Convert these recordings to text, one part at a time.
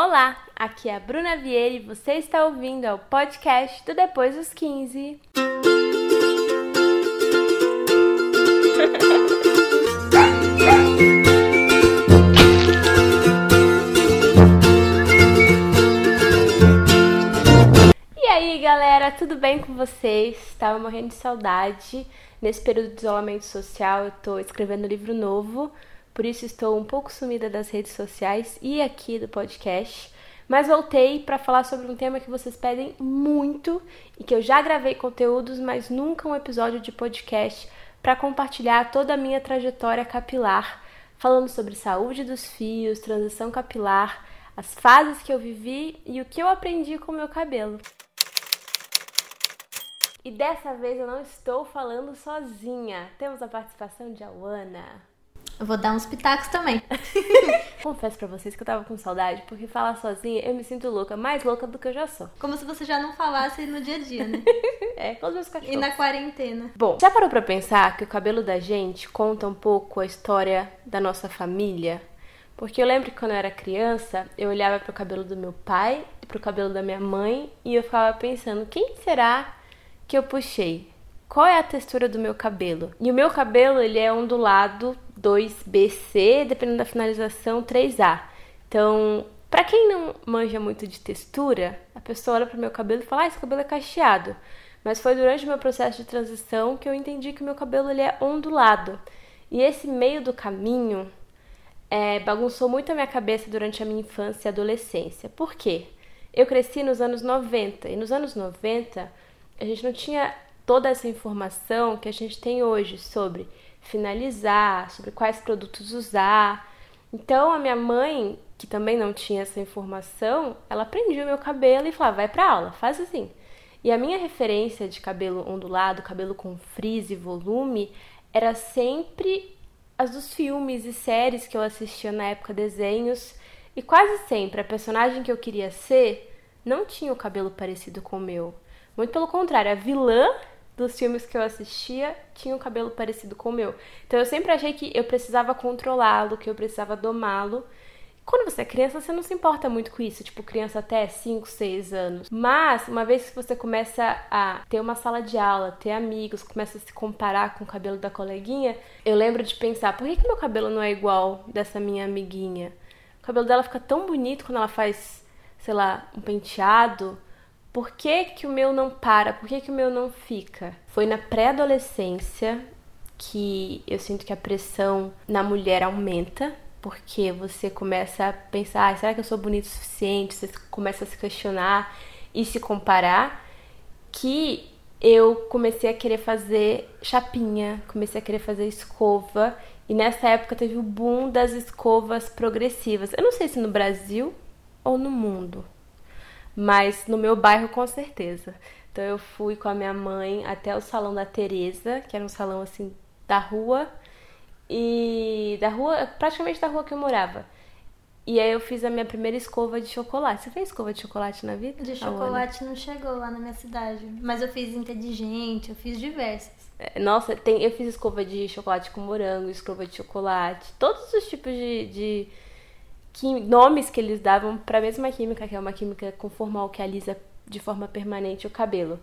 Olá, aqui é a Bruna Vieira e você está ouvindo ao podcast do Depois dos 15. E aí, galera, tudo bem com vocês? Estava morrendo de saudade. Nesse período de isolamento social, eu estou escrevendo um livro novo por isso estou um pouco sumida das redes sociais e aqui do podcast. Mas voltei para falar sobre um tema que vocês pedem muito e que eu já gravei conteúdos, mas nunca um episódio de podcast para compartilhar toda a minha trajetória capilar, falando sobre saúde dos fios, transição capilar, as fases que eu vivi e o que eu aprendi com o meu cabelo. E dessa vez eu não estou falando sozinha. Temos a participação de Awana. Eu vou dar uns pitacos também. Confesso pra vocês que eu tava com saudade, porque falar sozinha eu me sinto louca, mais louca do que eu já sou. Como se você já não falasse no dia a dia, né? é, com os meus cachorros. E na quarentena. Bom, já parou pra pensar que o cabelo da gente conta um pouco a história da nossa família? Porque eu lembro que quando eu era criança, eu olhava pro cabelo do meu pai e pro cabelo da minha mãe e eu ficava pensando, quem será que eu puxei? Qual é a textura do meu cabelo? E o meu cabelo, ele é ondulado 2BC, dependendo da finalização 3A. Então, para quem não manja muito de textura, a pessoa olha pro meu cabelo e fala: "Ah, esse cabelo é cacheado". Mas foi durante o meu processo de transição que eu entendi que o meu cabelo ele é ondulado. E esse meio do caminho é, bagunçou muito a minha cabeça durante a minha infância e adolescência. Por quê? Eu cresci nos anos 90 e nos anos 90 a gente não tinha toda essa informação que a gente tem hoje sobre finalizar, sobre quais produtos usar. Então a minha mãe, que também não tinha essa informação, ela prendia o meu cabelo e falava: "Vai para aula, faz assim". E a minha referência de cabelo ondulado, cabelo com frizz e volume, era sempre as dos filmes e séries que eu assistia na época, desenhos, e quase sempre a personagem que eu queria ser não tinha o cabelo parecido com o meu. Muito pelo contrário, a vilã dos filmes que eu assistia tinha um cabelo parecido com o meu. Então eu sempre achei que eu precisava controlá-lo, que eu precisava domá-lo. Quando você é criança, você não se importa muito com isso, tipo criança até 5, 6 anos. Mas uma vez que você começa a ter uma sala de aula, ter amigos, começa a se comparar com o cabelo da coleguinha, eu lembro de pensar, por que, que meu cabelo não é igual dessa minha amiguinha? O cabelo dela fica tão bonito quando ela faz, sei lá, um penteado por que, que o meu não para? Por que, que o meu não fica? Foi na pré-adolescência que eu sinto que a pressão na mulher aumenta, porque você começa a pensar, ah, será que eu sou bonito o suficiente? Você começa a se questionar e se comparar, que eu comecei a querer fazer chapinha, comecei a querer fazer escova, e nessa época teve o boom das escovas progressivas. Eu não sei se no Brasil ou no mundo, mas no meu bairro com certeza. Então eu fui com a minha mãe até o salão da Teresa, que era um salão assim da rua e da rua, praticamente da rua que eu morava. E aí eu fiz a minha primeira escova de chocolate. Você fez escova de chocolate na vida? De chocolate não chegou lá na minha cidade, mas eu fiz inteligente, eu fiz diversas. É, nossa, tem, eu fiz escova de chocolate com morango, escova de chocolate, todos os tipos de, de nomes que eles davam para a mesma química, que é uma química conformal que alisa de forma permanente o cabelo.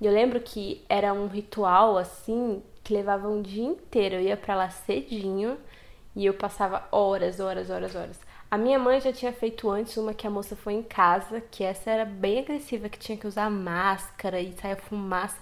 E eu lembro que era um ritual assim que levava um dia inteiro. Eu ia para lá cedinho e eu passava horas, horas, horas, horas. A minha mãe já tinha feito antes uma que a moça foi em casa, que essa era bem agressiva, que tinha que usar máscara e saia fumaça,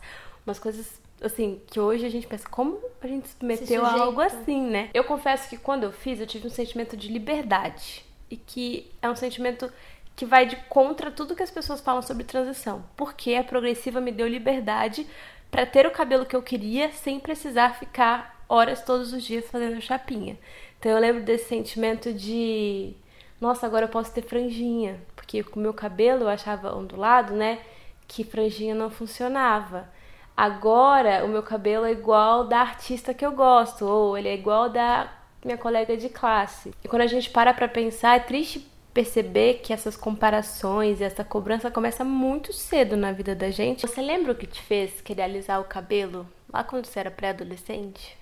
umas coisas assim, que hoje a gente pensa, como a gente se meteu a algo assim, né? Eu confesso que quando eu fiz, eu tive um sentimento de liberdade e que é um sentimento que vai de contra tudo que as pessoas falam sobre transição. Porque a progressiva me deu liberdade para ter o cabelo que eu queria sem precisar ficar horas todos os dias fazendo chapinha. Então eu lembro desse sentimento de nossa, agora eu posso ter franjinha, porque com o meu cabelo eu achava ondulado, né, que franjinha não funcionava. Agora o meu cabelo é igual da artista que eu gosto, ou ele é igual da minha colega de classe. E quando a gente para pra pensar, é triste perceber que essas comparações e essa cobrança começa muito cedo na vida da gente. Você lembra o que te fez querer alisar o cabelo lá quando você era pré-adolescente?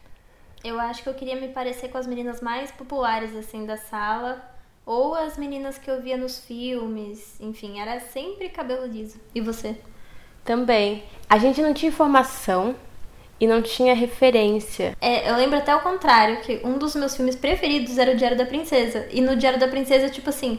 Eu acho que eu queria me parecer com as meninas mais populares assim da sala Ou as meninas que eu via nos filmes, enfim, era sempre cabelo liso. E você? Também. A gente não tinha informação e não tinha referência. É, eu lembro até o contrário, que um dos meus filmes preferidos era o Diário da Princesa. E no Diário da Princesa, tipo assim,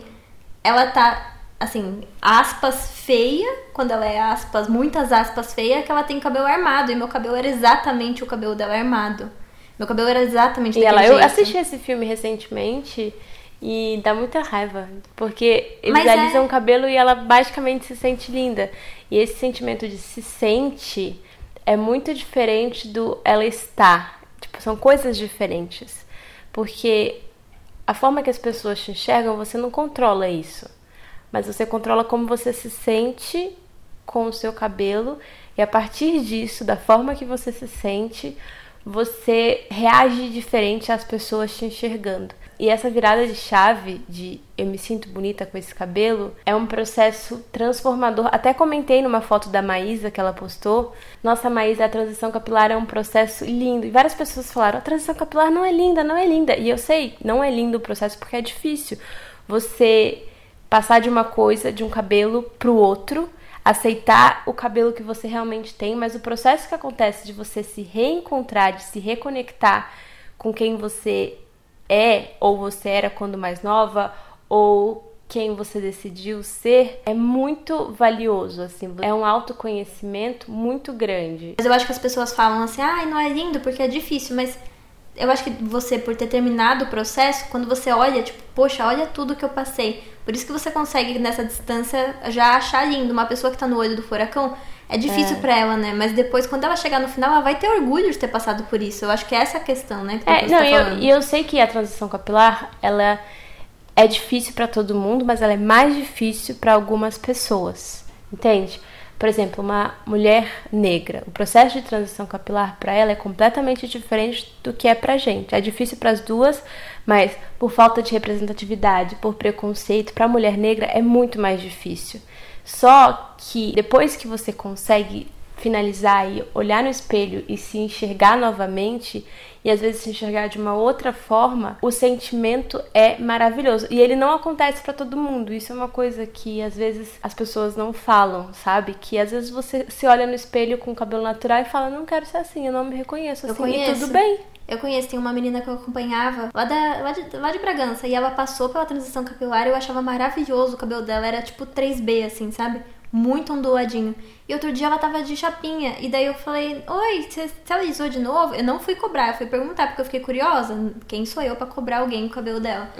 ela tá, assim, aspas feia, quando ela é aspas, muitas aspas feia, que ela tem cabelo armado. E meu cabelo era exatamente o cabelo dela armado. Meu cabelo era exatamente E ela, eu jeito. assisti esse filme recentemente e dá muita raiva, porque eles Mas é- alisam o cabelo e ela basicamente se sente linda. E esse sentimento de se sente é muito diferente do ela está. Tipo, são coisas diferentes. Porque a forma que as pessoas te enxergam, você não controla isso. Mas você controla como você se sente com o seu cabelo e a partir disso, da forma que você se sente, você reage diferente às pessoas te enxergando. E essa virada de chave de eu me sinto bonita com esse cabelo é um processo transformador. Até comentei numa foto da Maísa que ela postou. Nossa, Maísa, a transição capilar é um processo lindo. E várias pessoas falaram: a transição capilar não é linda, não é linda. E eu sei, não é lindo o processo porque é difícil. Você passar de uma coisa, de um cabelo pro outro, aceitar o cabelo que você realmente tem, mas o processo que acontece de você se reencontrar, de se reconectar com quem você é ou você era quando mais nova ou quem você decidiu ser é muito valioso assim é um autoconhecimento muito grande. Mas eu acho que as pessoas falam assim, ai, não é lindo porque é difícil, mas eu acho que você, por ter terminado o processo, quando você olha, tipo, poxa, olha tudo que eu passei. Por isso que você consegue, nessa distância, já achar lindo. Uma pessoa que tá no olho do furacão, é difícil pra ela, né? Mas depois, quando ela chegar no final, ela vai ter orgulho de ter passado por isso. Eu acho que é essa a questão, né? Que É, não, tá e eu, e eu sei que a transição capilar, ela é difícil pra todo mundo, mas ela é mais difícil pra algumas pessoas, entende? Por exemplo, uma mulher negra, o processo de transição capilar pra ela é completamente diferente do que é pra gente. É difícil pras duas, mas por falta de representatividade, por preconceito, pra mulher negra é muito mais difícil. Só que depois que você consegue finalizar e olhar no espelho e se enxergar novamente e às vezes se enxergar de uma outra forma, o sentimento é maravilhoso. E ele não acontece pra todo mundo. Isso é uma coisa que às vezes as pessoas não falam, sabe? Que às vezes você se olha no espelho com o cabelo natural e fala: "Não quero ser assim, eu não me reconheço Eu assim". E conheço. tudo bem. Eu conheço, tem uma menina que eu acompanhava lá, da, lá, de, lá de Bragança, e ela passou pela transição capilar e eu achava maravilhoso o cabelo dela, era tipo 3B, assim, sabe? Muito onduladinho. E outro dia ela tava de chapinha, e daí eu falei, oi, você alisou de novo? Eu não fui cobrar, eu fui perguntar, porque eu fiquei curiosa, quem sou eu pra cobrar alguém com o cabelo dela?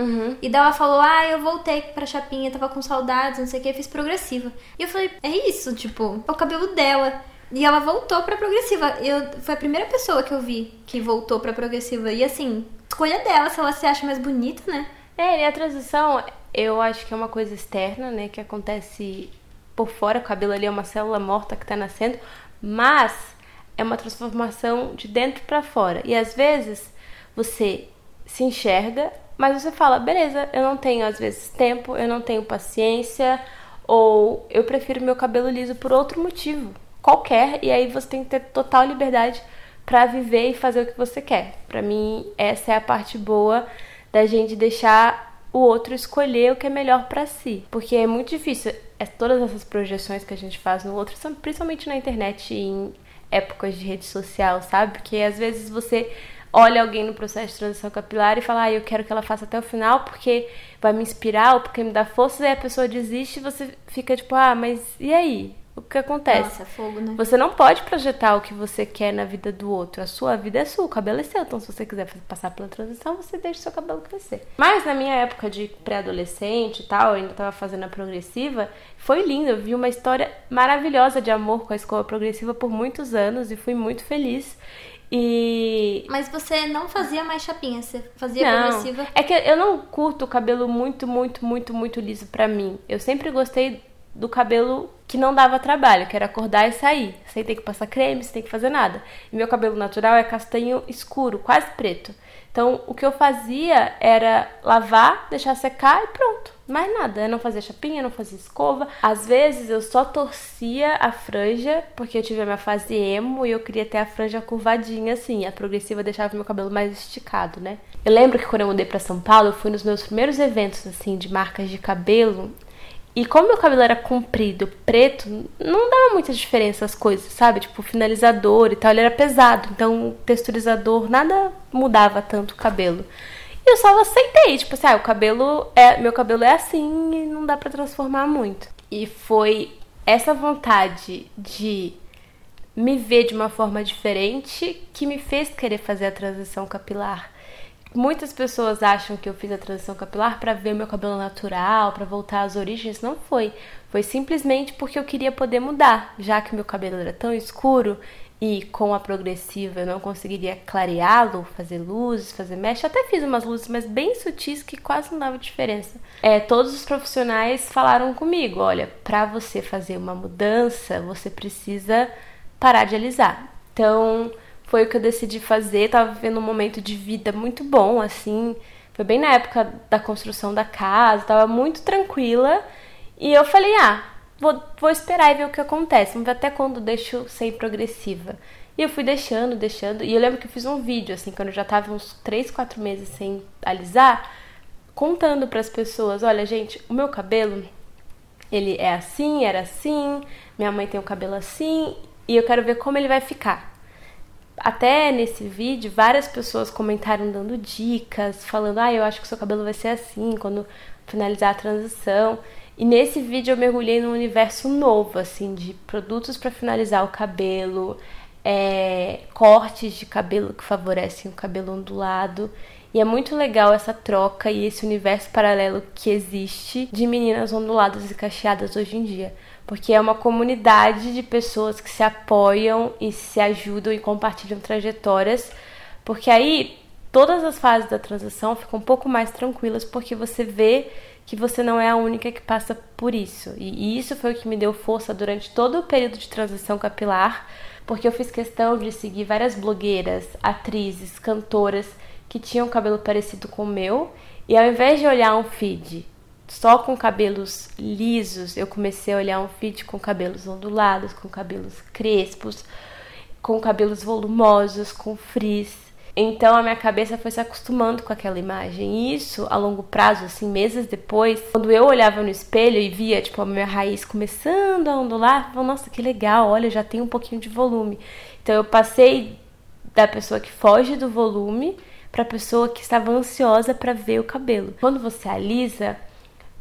E daí ela falou, ah, eu voltei pra chapinha, tava com saudades, não sei o que, fiz progressiva. E eu falei, é isso, tipo, é o cabelo dela. E ela voltou pra progressiva. Eu, foi a primeira pessoa que eu vi que voltou pra progressiva. E assim, escolha dela, se ela se acha mais bonita, né? É, e a transição, eu acho que é uma coisa externa, né? Que acontece por fora, o cabelo ali é uma célula morta que tá nascendo, mas é uma transformação de dentro pra fora. E às vezes você se enxerga, mas você fala, beleza, eu não tenho às vezes tempo, eu não tenho paciência, ou eu prefiro meu cabelo liso por outro motivo, qualquer, e aí você tem que ter total liberdade pra viver e fazer o que você quer. Pra mim, essa é a parte boa da gente deixar o outro escolher o que é melhor pra si, porque é muito difícil. É, todas essas projeções que a gente faz no outro, são principalmente na internet e em épocas de rede social, sabe? Porque às vezes você olha alguém no processo de transição capilar e fala, ah, eu quero que ela faça até o final porque vai me inspirar ou porque me dá força, e aí a pessoa desiste e você fica tipo, ah, mas e aí? O que acontece? Nossa, fogo, né? Você não pode projetar o que você quer na vida do outro. A sua vida é sua, o cabelo é seu. Então, se você quiser passar pela transição, você deixa o seu cabelo crescer. Mas na minha época de pré-adolescente e tal, eu ainda tava fazendo a progressiva, foi lindo. Eu vi uma história maravilhosa de amor com a escola progressiva por muitos anos e fui muito feliz. E Mas você não fazia mais chapinha, você fazia não, progressiva. é que eu não curto o cabelo muito, muito, muito, muito liso pra mim. Eu sempre gostei do cabelo que não dava trabalho, que era acordar e sair, sem ter que passar creme, sem ter que fazer nada. E meu cabelo natural é castanho escuro, quase preto. Então, o que eu fazia era lavar, deixar secar e pronto. Mais nada. Eu não fazia chapinha, não fazia escova. Às vezes eu só torcia a franja, porque eu tive a minha fase emo e eu queria ter a franja curvadinha assim. A progressiva deixava meu cabelo mais esticado, né? Eu lembro que quando eu mudei para São Paulo, eu fui nos meus primeiros eventos assim de marcas de cabelo e como meu cabelo era comprido, preto, não dava muita diferença as coisas, sabe? Tipo, finalizador e tal, ele era pesado. Então, texturizador, nada mudava tanto o cabelo. E eu só aceitei, tipo assim, ah, o cabelo é, meu cabelo é assim e não dá para transformar muito. E foi essa vontade de me ver de uma forma diferente que me fez querer fazer a transição capilar. Muitas pessoas acham que eu fiz a transição capilar para ver meu cabelo natural, para voltar às origens. Não foi. Foi simplesmente porque eu queria poder mudar, já que meu cabelo era tão escuro e com a progressiva eu não conseguiria clareá-lo, fazer luzes, fazer mecha. Até fiz umas luzes, mas bem sutis que quase não dava diferença. É, todos os profissionais falaram comigo: olha, para você fazer uma mudança, você precisa parar de alisar. Então foi o que eu decidi fazer. Tava vivendo um momento de vida muito bom, assim. Foi bem na época da construção da casa, tava muito tranquila. E eu falei, ah, vou, vou esperar e ver o que acontece. Vamos ver até quando deixo ser progressiva. E eu fui deixando, deixando. E eu lembro que eu fiz um vídeo, assim, quando eu já tava uns 3, 4 meses sem alisar, contando para as pessoas: olha, gente, o meu cabelo, ele é assim, era assim, minha mãe tem o cabelo assim, e eu quero ver como ele vai ficar até nesse vídeo, várias pessoas comentaram dando dicas, falando: ah, eu acho que seu cabelo vai ser assim quando finalizar a transição. E nesse vídeo eu mergulhei num universo novo, assim, de produtos para finalizar o cabelo, é, cortes de cabelo que favorecem o cabelo ondulado. E é muito legal essa troca e esse universo paralelo que existe de meninas onduladas e cacheadas hoje em dia porque é uma comunidade de pessoas que se apoiam e se ajudam e compartilham trajetórias, porque aí todas as fases da transição ficam um pouco mais tranquilas, porque você vê que você não é a única que passa por isso. E isso foi o que me deu força durante todo o período de transição capilar, porque eu fiz questão de seguir várias blogueiras, atrizes, cantoras que tinham cabelo parecido com o meu, e ao invés de olhar um feed só com cabelos lisos, eu comecei a olhar um feed com cabelos ondulados, com cabelos crespos, com cabelos volumosos, com frizz. Então a minha cabeça foi se acostumando com aquela imagem. E isso, a longo prazo, assim, meses depois, quando eu olhava no espelho e via, tipo, a minha raiz começando a ondular, eu falava, nossa, que legal, olha, já tem um pouquinho de volume. Então eu passei da pessoa que foge do volume para a pessoa que estava ansiosa para ver o cabelo. Quando você alisa,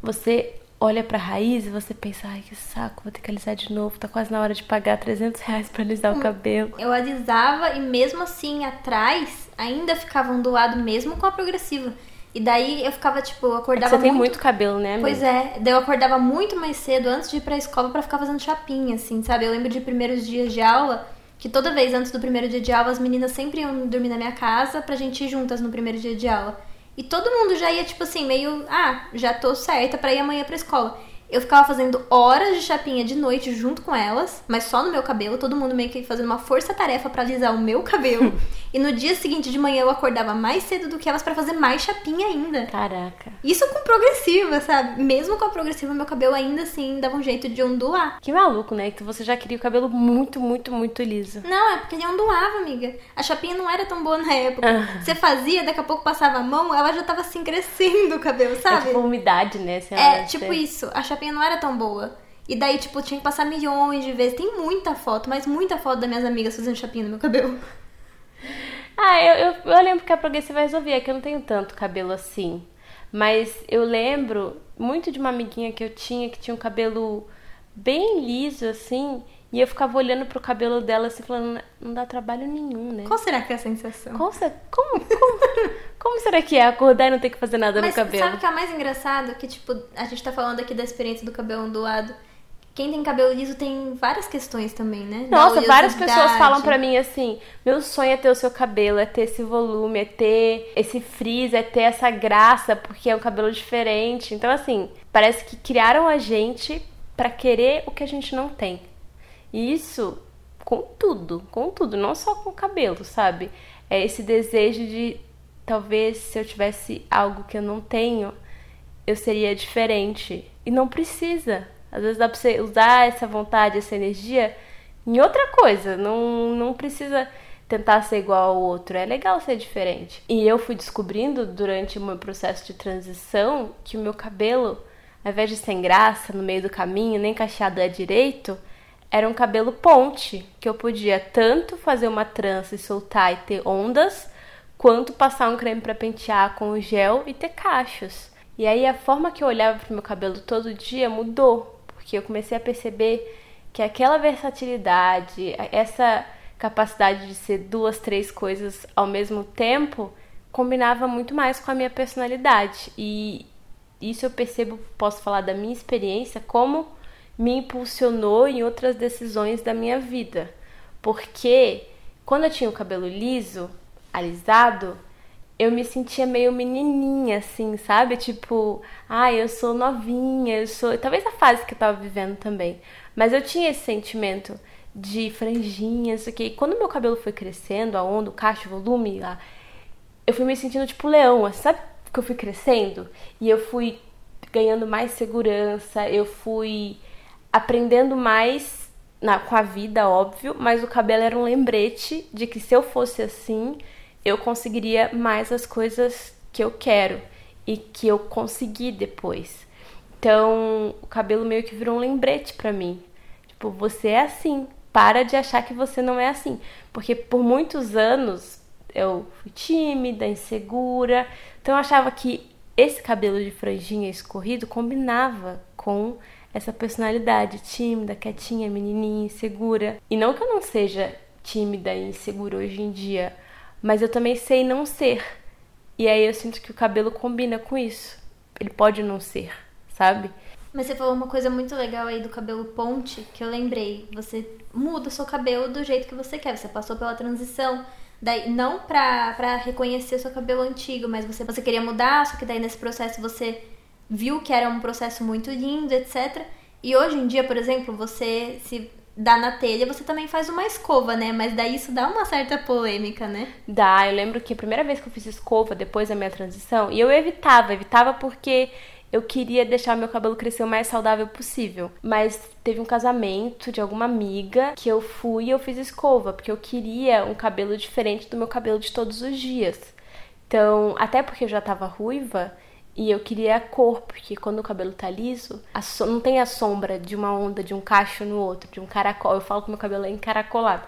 você olha pra raiz e você pensa, ai que saco, vou ter que alisar de novo, tá quase na hora de pagar 300 reais pra alisar o hum, cabelo. Eu alisava e mesmo assim atrás ainda ficava ondulado mesmo com a progressiva. E daí eu ficava, tipo, eu acordava é você tem muito cabelo, né, amiga? Pois é. Daí eu acordava muito mais cedo antes de ir pra escola para ficar fazendo chapinha, assim, sabe? Eu lembro de primeiros dias de aula, que toda vez antes do primeiro dia de aula, as meninas sempre iam dormir na minha casa pra gente ir juntas no primeiro dia de aula. E todo mundo já ia, tipo assim, meio, ah, já tô certa para ir amanhã pra escola. Eu ficava fazendo horas de chapinha de noite junto com elas, mas só no meu cabelo, todo mundo meio que fazendo uma força-tarefa para alisar o meu cabelo. e no dia seguinte de manhã eu acordava mais cedo do que elas para fazer mais chapinha ainda. Caraca. Isso com progressiva, sabe? Mesmo com a progressiva, meu cabelo ainda assim dava um jeito de ondular. Que maluco, né? Que você já queria o cabelo muito, muito, muito liso. Não, é porque ele ondulava, amiga. A chapinha não era tão boa na época. Ah. Você fazia, daqui a pouco passava a mão, ela já tava assim crescendo o cabelo, sabe? É tipo umidade, né? é, tipo isso. A chapinha não era tão boa. E daí, tipo, tinha que passar milhões de vezes. Tem muita foto, mas muita foto das minhas amigas fazendo chapinha no meu cabelo. Ah, eu, eu, eu lembro que a progressiva resolvia, que eu não tenho tanto cabelo assim. Mas eu lembro muito de uma amiguinha que eu tinha que tinha um cabelo bem liso, assim. E eu ficava olhando pro cabelo dela assim, falando, não dá trabalho nenhum, né? Qual será que é a sensação? Qual, como, como, como será que é acordar e não ter que fazer nada Mas no cabelo? sabe o que é mais engraçado? Que, tipo, a gente tá falando aqui da experiência do cabelo ondulado. Quem tem cabelo liso tem várias questões também, né? Nossa, várias pessoas falam para mim assim: meu sonho é ter o seu cabelo, é ter esse volume, é ter esse frizz, é ter essa graça, porque é um cabelo diferente. Então, assim, parece que criaram a gente para querer o que a gente não tem. E isso com tudo, com tudo, não só com o cabelo, sabe? É esse desejo de talvez se eu tivesse algo que eu não tenho, eu seria diferente. E não precisa. Às vezes dá pra você usar essa vontade, essa energia em outra coisa. Não, não precisa tentar ser igual ao outro. É legal ser diferente. E eu fui descobrindo durante o meu processo de transição que o meu cabelo, ao invés de sem graça no meio do caminho, nem cacheado é direito, era um cabelo ponte, que eu podia tanto fazer uma trança e soltar e ter ondas, quanto passar um creme para pentear com gel e ter cachos. E aí a forma que eu olhava pro meu cabelo todo dia mudou, porque eu comecei a perceber que aquela versatilidade, essa capacidade de ser duas, três coisas ao mesmo tempo, combinava muito mais com a minha personalidade. E isso eu percebo, posso falar da minha experiência, como me impulsionou em outras decisões da minha vida. Porque quando eu tinha o cabelo liso, alisado, eu me sentia meio menininha, assim, sabe? Tipo, ah, eu sou novinha, eu sou. Talvez a fase que eu tava vivendo também. Mas eu tinha esse sentimento de franjinhas, ok? Quando meu cabelo foi crescendo, a onda, o cacho, o volume lá, eu fui me sentindo tipo leão, assim, sabe? Que eu fui crescendo e eu fui ganhando mais segurança, eu fui aprendendo mais na, com a vida, óbvio, mas o cabelo era um lembrete de que se eu fosse assim, eu conseguiria mais as coisas que eu quero e que eu consegui depois. Então, o cabelo meio que virou um lembrete para mim. Tipo, você é assim, para de achar que você não é assim. Porque por muitos anos eu fui tímida, insegura. Então eu achava que esse cabelo de franjinha escorrido combinava com essa personalidade tímida, quietinha, menininha, insegura. E não que eu não seja tímida e insegura hoje em dia, mas eu também sei não ser. E aí eu sinto que o cabelo combina com isso. Ele pode não ser, sabe? Mas você falou uma coisa muito legal aí do cabelo ponte, que eu lembrei. Você muda o seu cabelo do jeito que você quer. Você passou pela transição. Daí, não pra, pra reconhecer o seu cabelo antigo, mas você, você queria mudar, só que daí nesse processo você viu que era um processo muito lindo, etc. E hoje em dia, por exemplo, você se dá na telha, você também faz uma escova, né? Mas daí isso dá uma certa polêmica, né? Dá, eu lembro que a primeira vez que eu fiz escova depois da minha transição, e eu evitava, evitava porque eu queria deixar meu cabelo crescer o mais saudável possível. Mas teve um casamento de alguma amiga que eu fui e eu fiz escova, porque eu queria um cabelo diferente do meu cabelo de todos os dias. Então, até porque eu já tava ruiva, e eu queria a cor, porque quando o cabelo tá liso, so... não tem a sombra de uma onda, de um cacho no outro, de um caracol. Eu falo que meu cabelo é encaracolado.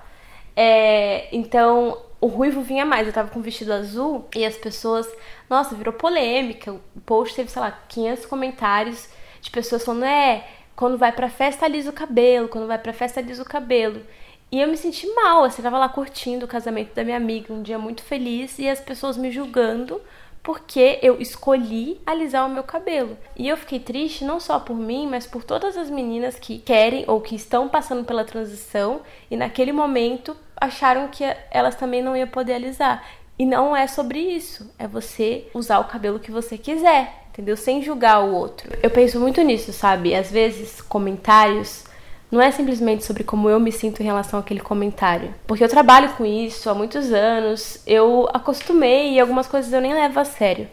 É... Então, o ruivo vinha mais. Eu tava com um vestido azul e as pessoas. Nossa, virou polêmica. O post teve, sei lá, 500 comentários de pessoas falando: é, quando vai pra festa alisa o cabelo, quando vai pra festa alisa o cabelo. E eu me senti mal, assim, eu tava lá curtindo o casamento da minha amiga, um dia muito feliz, e as pessoas me julgando porque eu escolhi alisar o meu cabelo. E eu fiquei triste não só por mim, mas por todas as meninas que querem ou que estão passando pela transição e naquele momento acharam que elas também não iam poder alisar. E não é sobre isso, é você usar o cabelo que você quiser, entendeu? Sem julgar o outro. Eu penso muito nisso, sabe? Às vezes comentários não é simplesmente sobre como eu me sinto em relação àquele comentário. Porque eu trabalho com isso há muitos anos, eu acostumei e algumas coisas eu nem levo a sério.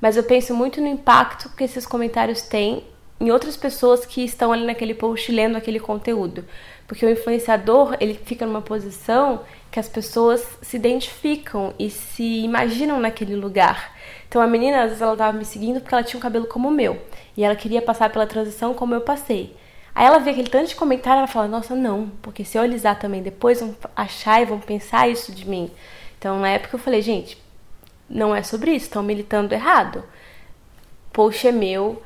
Mas eu penso muito no impacto que esses comentários têm em outras pessoas que estão ali naquele post lendo aquele conteúdo. Porque o influenciador, ele fica numa posição que as pessoas se identificam e se imaginam naquele lugar. Então a menina, às vezes ela estava me seguindo porque ela tinha um cabelo como o meu. E ela queria passar pela transição como eu passei. Aí ela vê aquele tanto de comentário, ela fala: "Nossa, não, porque se eu alisar também depois vão achar e vão pensar isso de mim". Então, na época eu falei: "Gente, não é sobre isso, estão militando errado. Post é meu,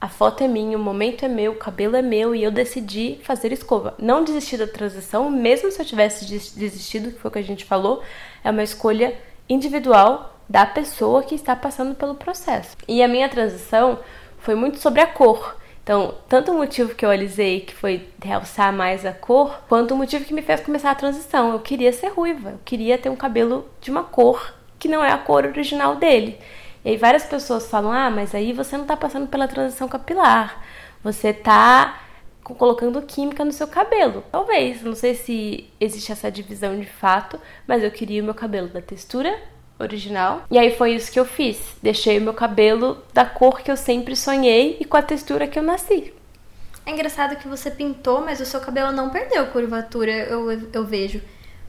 a foto é minha, o momento é meu, o cabelo é meu e eu decidi fazer escova. Não desisti da transição, mesmo se eu tivesse desistido, que foi o que a gente falou, é uma escolha individual da pessoa que está passando pelo processo. E a minha transição foi muito sobre a cor. Então, tanto o motivo que eu alisei, que foi realçar mais a cor, quanto o motivo que me fez começar a transição. Eu queria ser ruiva, eu queria ter um cabelo de uma cor que não é a cor original dele. E aí várias pessoas falam: "Ah, mas aí você não tá passando pela transição capilar. Você tá colocando química no seu cabelo. Talvez, não sei se existe essa divisão de fato, mas eu queria o meu cabelo da textura original. E aí foi isso que eu fiz. Deixei o meu cabelo da cor que eu sempre sonhei e com a textura que eu nasci. É engraçado que você pintou, mas o seu cabelo não perdeu curvatura, eu, eu vejo.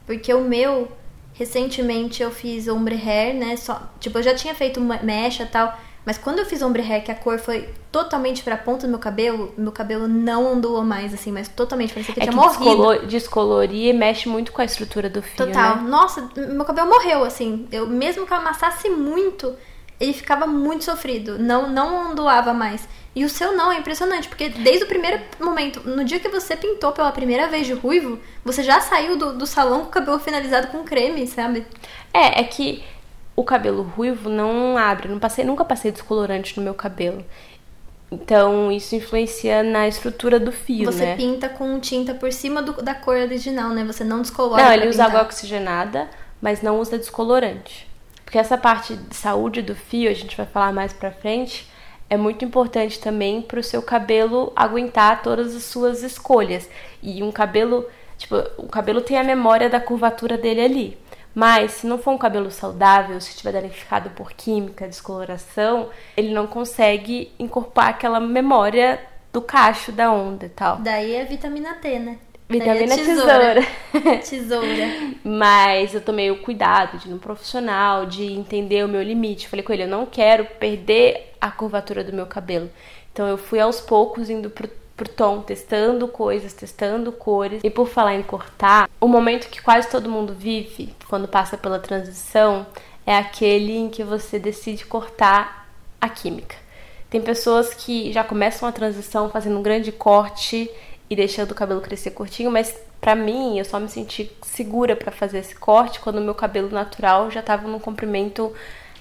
Porque o meu, recentemente eu fiz ombre hair, né? Só, tipo, eu já tinha feito mecha e tal. Mas quando eu fiz ombre hair, que a cor foi totalmente pra ponta do meu cabelo, meu cabelo não ondulou mais, assim, mas totalmente, parecia que é tinha que morrido. Descolor, descolorir e mexe muito com a estrutura do fio, Total. né? Nossa, meu cabelo morreu, assim. Eu, mesmo que eu amassasse muito, ele ficava muito sofrido. Não, não ondulava mais. E o seu não, é impressionante, porque desde o primeiro momento, no dia que você pintou pela primeira vez de ruivo, você já saiu do, do salão com o cabelo finalizado com creme, sabe? É, é que o cabelo ruivo não abre. Não passei, nunca passei descolorante no meu cabelo. Então, isso influencia na estrutura do fio, Você né? pinta com tinta por cima do- da cor original, né? Você não descolora Não, ele usa pintar. água oxigenada, mas não usa descolorante. Porque essa parte de saúde do fio, a gente vai falar mais pra frente, é muito importante também pro seu cabelo aguentar todas as suas escolhas. E um cabelo, tipo, o cabelo tem a memória da curvatura dele ali. Mas se não for um cabelo saudável, se estiver danificado por química, descoloração, ele não consegue incorporar aquela memória do cacho da onda e tal. Daí é vitamina T, né? Vitamina Daí é tesoura. tesoura. Mas eu tomei o cuidado de ir no profissional, de entender o meu limite. Falei com ele, eu não quero perder a curvatura do meu cabelo. Então eu fui aos poucos indo pro, pro tom, testando coisas, testando cores. E por falar em cortar, o momento que quase todo mundo vive quando passa pela transição é aquele em que você decide cortar a química. Tem pessoas que já começam a transição fazendo um grande corte e deixando o cabelo crescer curtinho, mas pra mim eu só me senti segura pra fazer esse corte quando o meu cabelo natural já tava num comprimento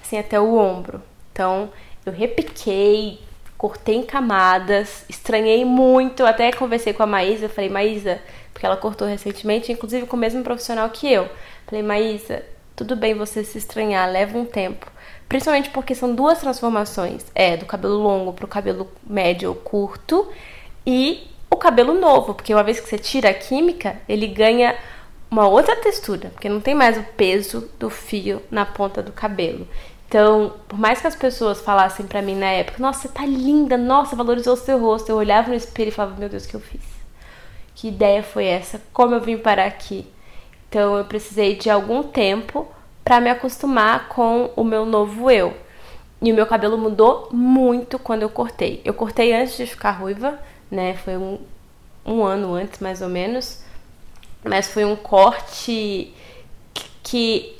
assim até o ombro. Então eu repiquei, cortei em camadas, estranhei muito, até conversei com a Maísa, falei, Maísa, porque ela cortou recentemente, inclusive com o mesmo profissional que eu. Falei, Maísa, tudo bem você se estranhar, leva um tempo. Principalmente porque são duas transformações, é do cabelo longo pro cabelo médio ou curto e o cabelo novo, porque uma vez que você tira a química, ele ganha uma outra textura, porque não tem mais o peso do fio na ponta do cabelo. Então, por mais que as pessoas falassem pra mim na época, nossa, você tá linda, nossa, valorizou o seu rosto, eu olhava no espelho e falava, meu Deus, o que eu fiz? Que ideia foi essa? Como eu vim parar aqui? Então, eu precisei de algum tempo para me acostumar com o meu novo eu. E o meu cabelo mudou muito quando eu cortei. Eu cortei antes de ficar ruiva, né? Foi um, um ano antes, mais ou menos. Mas foi um corte que.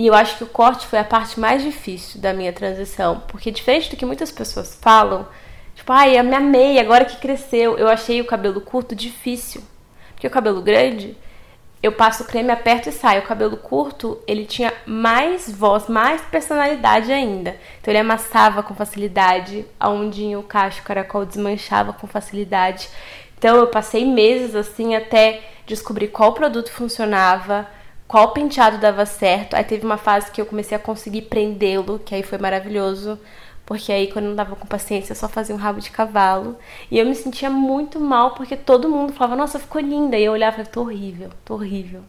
E eu acho que o corte foi a parte mais difícil da minha transição. Porque, diferente do que muitas pessoas falam, tipo, ai, eu me amei agora que cresceu. Eu achei o cabelo curto difícil. Porque o cabelo grande, eu passo o creme, aperto e saio. O cabelo curto, ele tinha mais voz, mais personalidade ainda. Então ele amassava com facilidade, a ondinha, o cacho, o caracol desmanchava com facilidade. Então eu passei meses assim até descobrir qual produto funcionava, qual penteado dava certo. Aí teve uma fase que eu comecei a conseguir prendê-lo, que aí foi maravilhoso. Porque aí, quando eu não tava com paciência, eu só fazia um rabo de cavalo. E eu me sentia muito mal, porque todo mundo falava, nossa, ficou linda. E eu olhava e falava, tô horrível, tô horrível.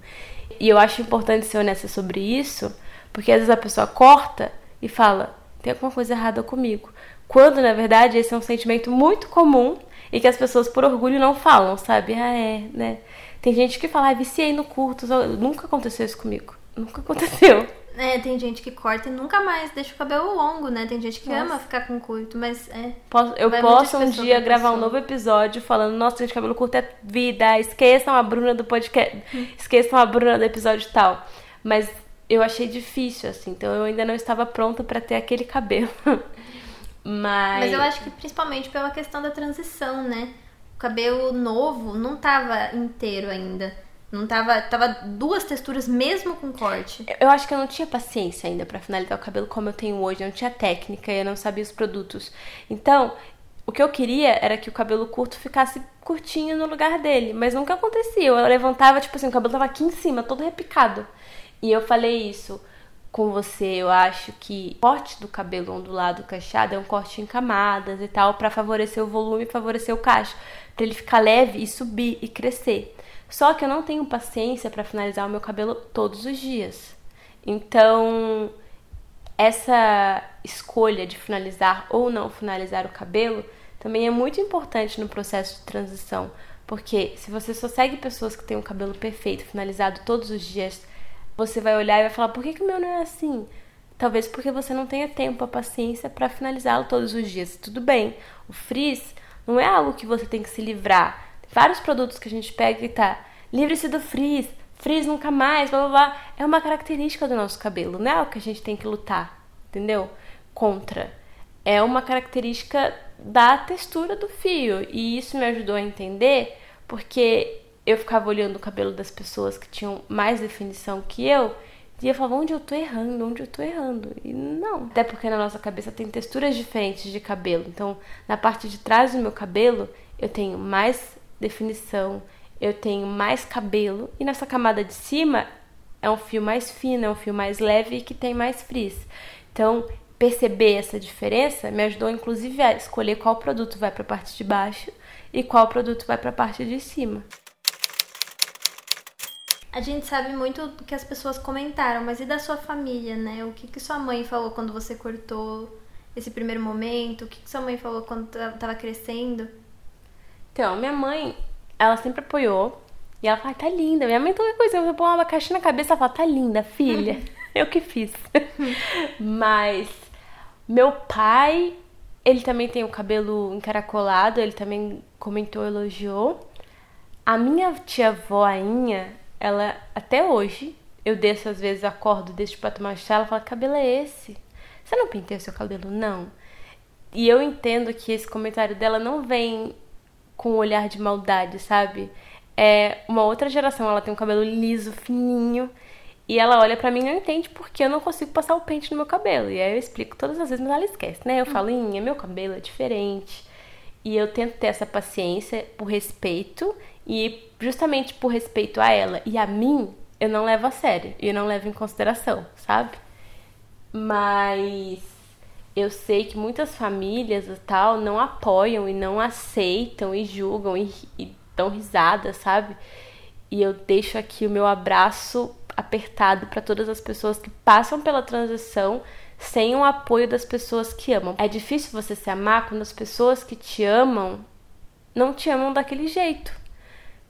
E eu acho importante ser honesta sobre isso, porque às vezes a pessoa corta e fala, tem alguma coisa errada comigo. Quando, na verdade, esse é um sentimento muito comum e que as pessoas, por orgulho, não falam, sabe? Ah, é, né? Tem gente que fala, ah, viciei no curto. Nunca aconteceu isso comigo. Nunca aconteceu. É, tem gente que corta e nunca mais deixa o cabelo longo, né? Tem gente que Nossa. ama ficar com curto, mas é. Posso- eu Vai posso um dia gravar um pessoa. novo episódio falando, nossa, gente, cabelo curto é vida, esqueçam a Bruna do podcast, esqueçam a Bruna do episódio tal. Mas eu achei difícil, assim, então eu ainda não estava pronta pra ter aquele cabelo. Mas, Mas eu acho que principalmente pela questão da transição, né? Cabelo novo não tava inteiro ainda. Não tava. Tava duas texturas mesmo com corte. eu acho que eu não tinha paciência ainda pra finalizar o cabelo como eu tenho hoje, eu não tinha técnica, eu não sabia os produtos. Então, o que eu queria era que o cabelo curto ficasse curtinho no lugar dele, mas nunca acontecia. Eu levantava, tipo assim, o cabelo tava aqui em cima, todo repicado. E eu falei isso. com você, eu acho que o corte do cabelo ondulado cacheado é um corte em camadas e tal, para favorecer o volume, favorecer o cacho, para ele ficar leve e subir e crescer. Só que eu não tenho paciência para finalizar o meu cabelo todos os dias. Então, essa escolha de finalizar ou não finalizar o cabelo também é muito importante no processo de transição, porque se você só segue pessoas que têm um cabelo perfeito, finalizado todos os dias, você vai olhar e vai falar: por que, que o meu não é assim? Talvez porque você não tenha tempo, a paciência para finalizá-lo todos os dias. Tudo bem, o frizz não é algo que você tem que se livrar. Tem vários produtos que a gente pega e tá: livre-se do frizz, frizz nunca mais, blá blá blá. É uma característica do nosso cabelo, não é algo que a gente tem que lutar, entendeu? Contra. É uma característica da textura do fio. E isso me ajudou a entender porque eu ficava olhando o cabelo das pessoas que tinham mais definição que eu e eu falava, onde eu tô errando, onde eu tô errando. E não. Até porque na nossa cabeça tem texturas diferentes de cabelo. Então, na parte de trás do meu cabelo, eu tenho mais definição, eu tenho mais cabelo. E nessa camada de cima, é um fio mais fino, é um fio mais leve e que tem mais frizz. Então, perceber essa diferença me ajudou, inclusive, a escolher qual produto vai para a parte de baixo e qual produto vai para a parte de cima. A gente sabe muito do que as pessoas comentaram, mas e da sua família, né? O que, que sua mãe falou quando você cortou esse primeiro momento? O que, que sua mãe falou quando tava crescendo? Então, minha mãe, ela sempre apoiou. E ela fala, tá linda. Minha mãe, toda coisa, eu pôr uma abacaxi na cabeça, ela fala, tá linda, filha. eu que fiz. mas meu pai, ele também tem o cabelo encaracolado, ele também comentou, elogiou. A minha tia-avó, Ainha, ela, até hoje, eu desço às vezes, acordo, deixo pra tomar chá, ela fala, cabelo é esse? Você não pintei o seu cabelo? Não. E eu entendo que esse comentário dela não vem com um olhar de maldade, sabe? É uma outra geração, ela tem um cabelo liso, fininho, e ela olha para mim e não entende porque eu não consigo passar o pente no meu cabelo. E aí eu explico todas as vezes, mas ela esquece, né? Eu falo, meu cabelo é diferente. E eu tento ter essa paciência por respeito e justamente por respeito a ela e a mim, eu não levo a sério e não levo em consideração, sabe? Mas eu sei que muitas famílias e tal não apoiam e não aceitam e julgam e, e dão risada, sabe? E eu deixo aqui o meu abraço apertado para todas as pessoas que passam pela transição sem o apoio das pessoas que amam. É difícil você se amar quando as pessoas que te amam não te amam daquele jeito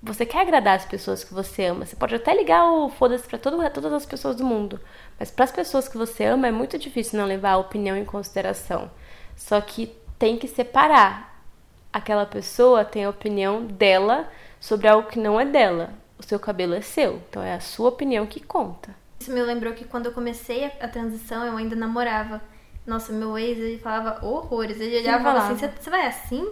você quer agradar as pessoas que você ama. Você pode até ligar o foda-se pra todo, todas as pessoas do mundo. Mas para as pessoas que você ama é muito difícil não levar a opinião em consideração. Só que tem que separar. Aquela pessoa tem a opinião dela sobre algo que não é dela. O seu cabelo é seu, então é a sua opinião que conta. Isso me lembrou que quando eu comecei a, transição, eu ainda namorava. Nossa, meu ex, ele falava horrores. Ele olhava e falava assim: você vai assim?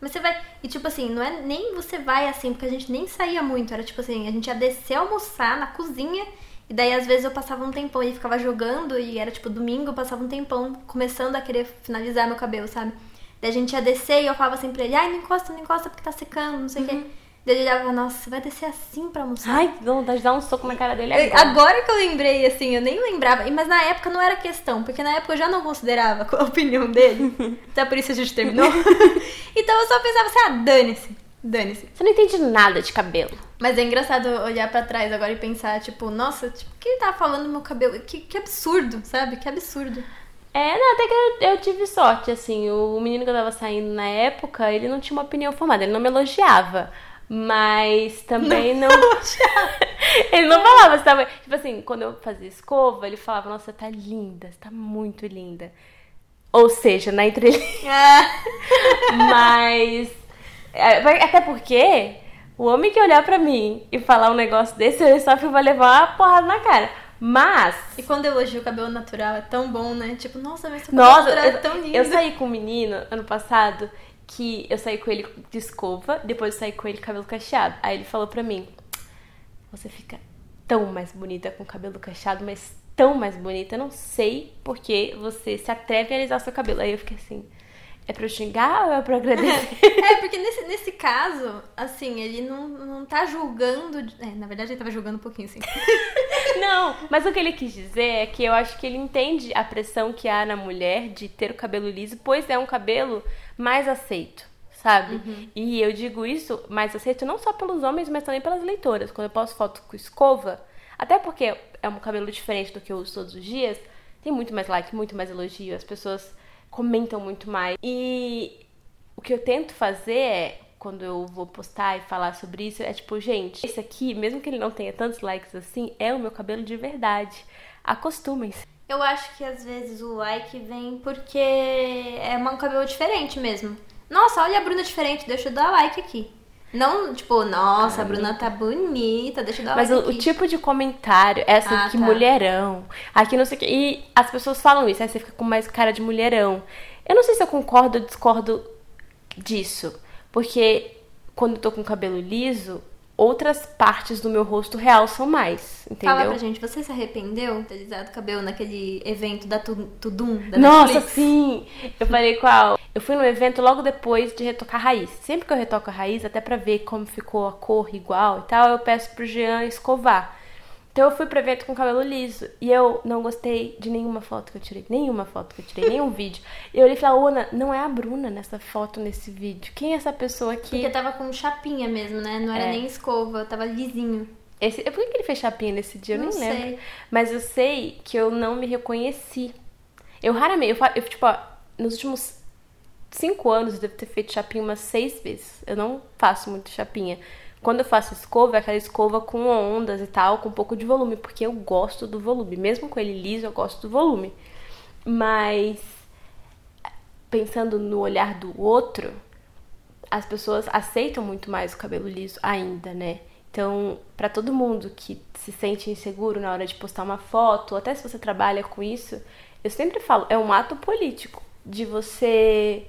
Mas você vai. E tipo assim, não é nem você vai assim, porque a gente nem saía muito. Era tipo assim, a gente ia descer almoçar na cozinha. E daí, às vezes, eu passava um tempão e ficava jogando, e era tipo domingo, eu passava um tempão começando a querer finalizar meu cabelo, sabe? Daí a gente ia descer e eu falava sempre pra ele, ai, não encosta, não encosta porque tá secando, não sei o uhum. quê. Daí ele olhava, nossa, você vai descer assim pra almoçar? Ai, que vontade de dar um soco na cara dele agora. Agora que eu lembrei, assim, eu nem lembrava. Mas na época não era questão, porque na época eu já não considerava a opinião dele. Então por isso a gente terminou. então eu só pensava assim, ah, dane-se. Dane-se. Você não entende nada de cabelo. Mas é engraçado olhar para trás agora e pensar, tipo, nossa, tipo, o que ele tava falando do meu cabelo? Que, que absurdo, sabe? Que absurdo. É, não, até que eu, eu, tive sorte, assim, o menino que eu tava saindo na época, ele não tinha uma opinião formada, ele não me elogiava. Mas também não. não... ele não falava, você tava. Tipo assim, quando eu fazia escova, ele falava, nossa, você tá linda, você tá muito linda. Ou seja, na entrelinha. É. Mas. É, até porque o homem que olhar pra mim e falar um negócio desse, ele só vai levar uma porrada na cara. Mas. E quando eu elogio o cabelo natural, é tão bom, né? Tipo, nossa, mas seu cabelo nossa, natural é tão lindo. Eu saí com um menino ano passado que eu saí com ele de escova, depois eu saí com ele cabelo cacheado. Aí ele falou pra mim: Você fica tão mais bonita com cabelo cacheado, mas tão mais bonita. Eu não sei porque você se atreve a alisar seu cabelo. Aí eu fiquei assim. É pra eu xingar ou é pra agradecer? é, porque nesse, nesse caso, assim, ele não, não tá julgando. É, na verdade, ele tava julgando um pouquinho, assim. Não, mas o que ele quis dizer é que eu acho que ele entende a pressão que há na mulher de ter o cabelo liso, pois é um cabelo mais aceito, sabe? Uhum. E eu digo isso mais aceito não só pelos homens, mas também pelas leitoras. Quando eu posto foto com escova, até porque é um cabelo diferente do que eu uso todos os dias, tem muito mais like, muito mais elogio, as pessoas comentam muito mais. E o que eu tento fazer é quando eu vou postar e falar sobre isso, é tipo, gente, esse aqui, mesmo que ele não tenha tantos likes assim, é o meu cabelo de verdade. Acostumem-se. Eu acho que às vezes o like vem porque é um cabelo diferente mesmo. Nossa, olha a Bruna diferente, deixa eu dar like aqui. Não, tipo, nossa, a Bruna tá bonita, deixa eu dar Mas like o, o tipo de comentário é assim, Ah, que tá. mulherão. Aqui não sei o que. E as pessoas falam isso, aí você fica com mais cara de mulherão. Eu não sei se eu concordo ou discordo disso. Porque quando eu tô com cabelo liso, outras partes do meu rosto realçam mais. Entendeu? Fala pra gente, você se arrependeu de ter alisado o cabelo naquele evento da Tu- Tudum, da Nossa, Netflix? sim! Eu falei qual? Eu fui no evento logo depois de retocar a raiz. Sempre que eu retoco a raiz, até pra ver como ficou a cor igual e tal, eu peço pro Jean escovar. Então eu fui pro evento com cabelo liso e eu não gostei de nenhuma foto que eu tirei. Nenhuma foto que eu tirei, nenhum vídeo. E eu olhei e falei, Ona, não é a Bruna nessa foto, nesse vídeo. Quem é essa pessoa aqui? Porque tava com chapinha mesmo, né? Não era É. nem escova, tava lisinho. Esse, por que ele fez chapinha nesse dia? Eu Não nem sei. lembro. Mas eu sei que eu não me reconheci. Eu raramente, eu, eu tipo, ó, nos últimos cinco anos eu devo ter feito chapinha umas seis vezes. Eu não faço muito chapinha. Quando eu faço escova, é aquela escova com ondas e tal, com um pouco de volume, porque eu gosto do volume. Mesmo com ele liso, eu gosto do volume. Mas pensando no olhar do outro, as pessoas aceitam muito mais o cabelo liso ainda, né? Então, pra todo mundo que se sente inseguro na hora de postar uma foto, ou até se você trabalha com isso, eu sempre falo, é um ato político de você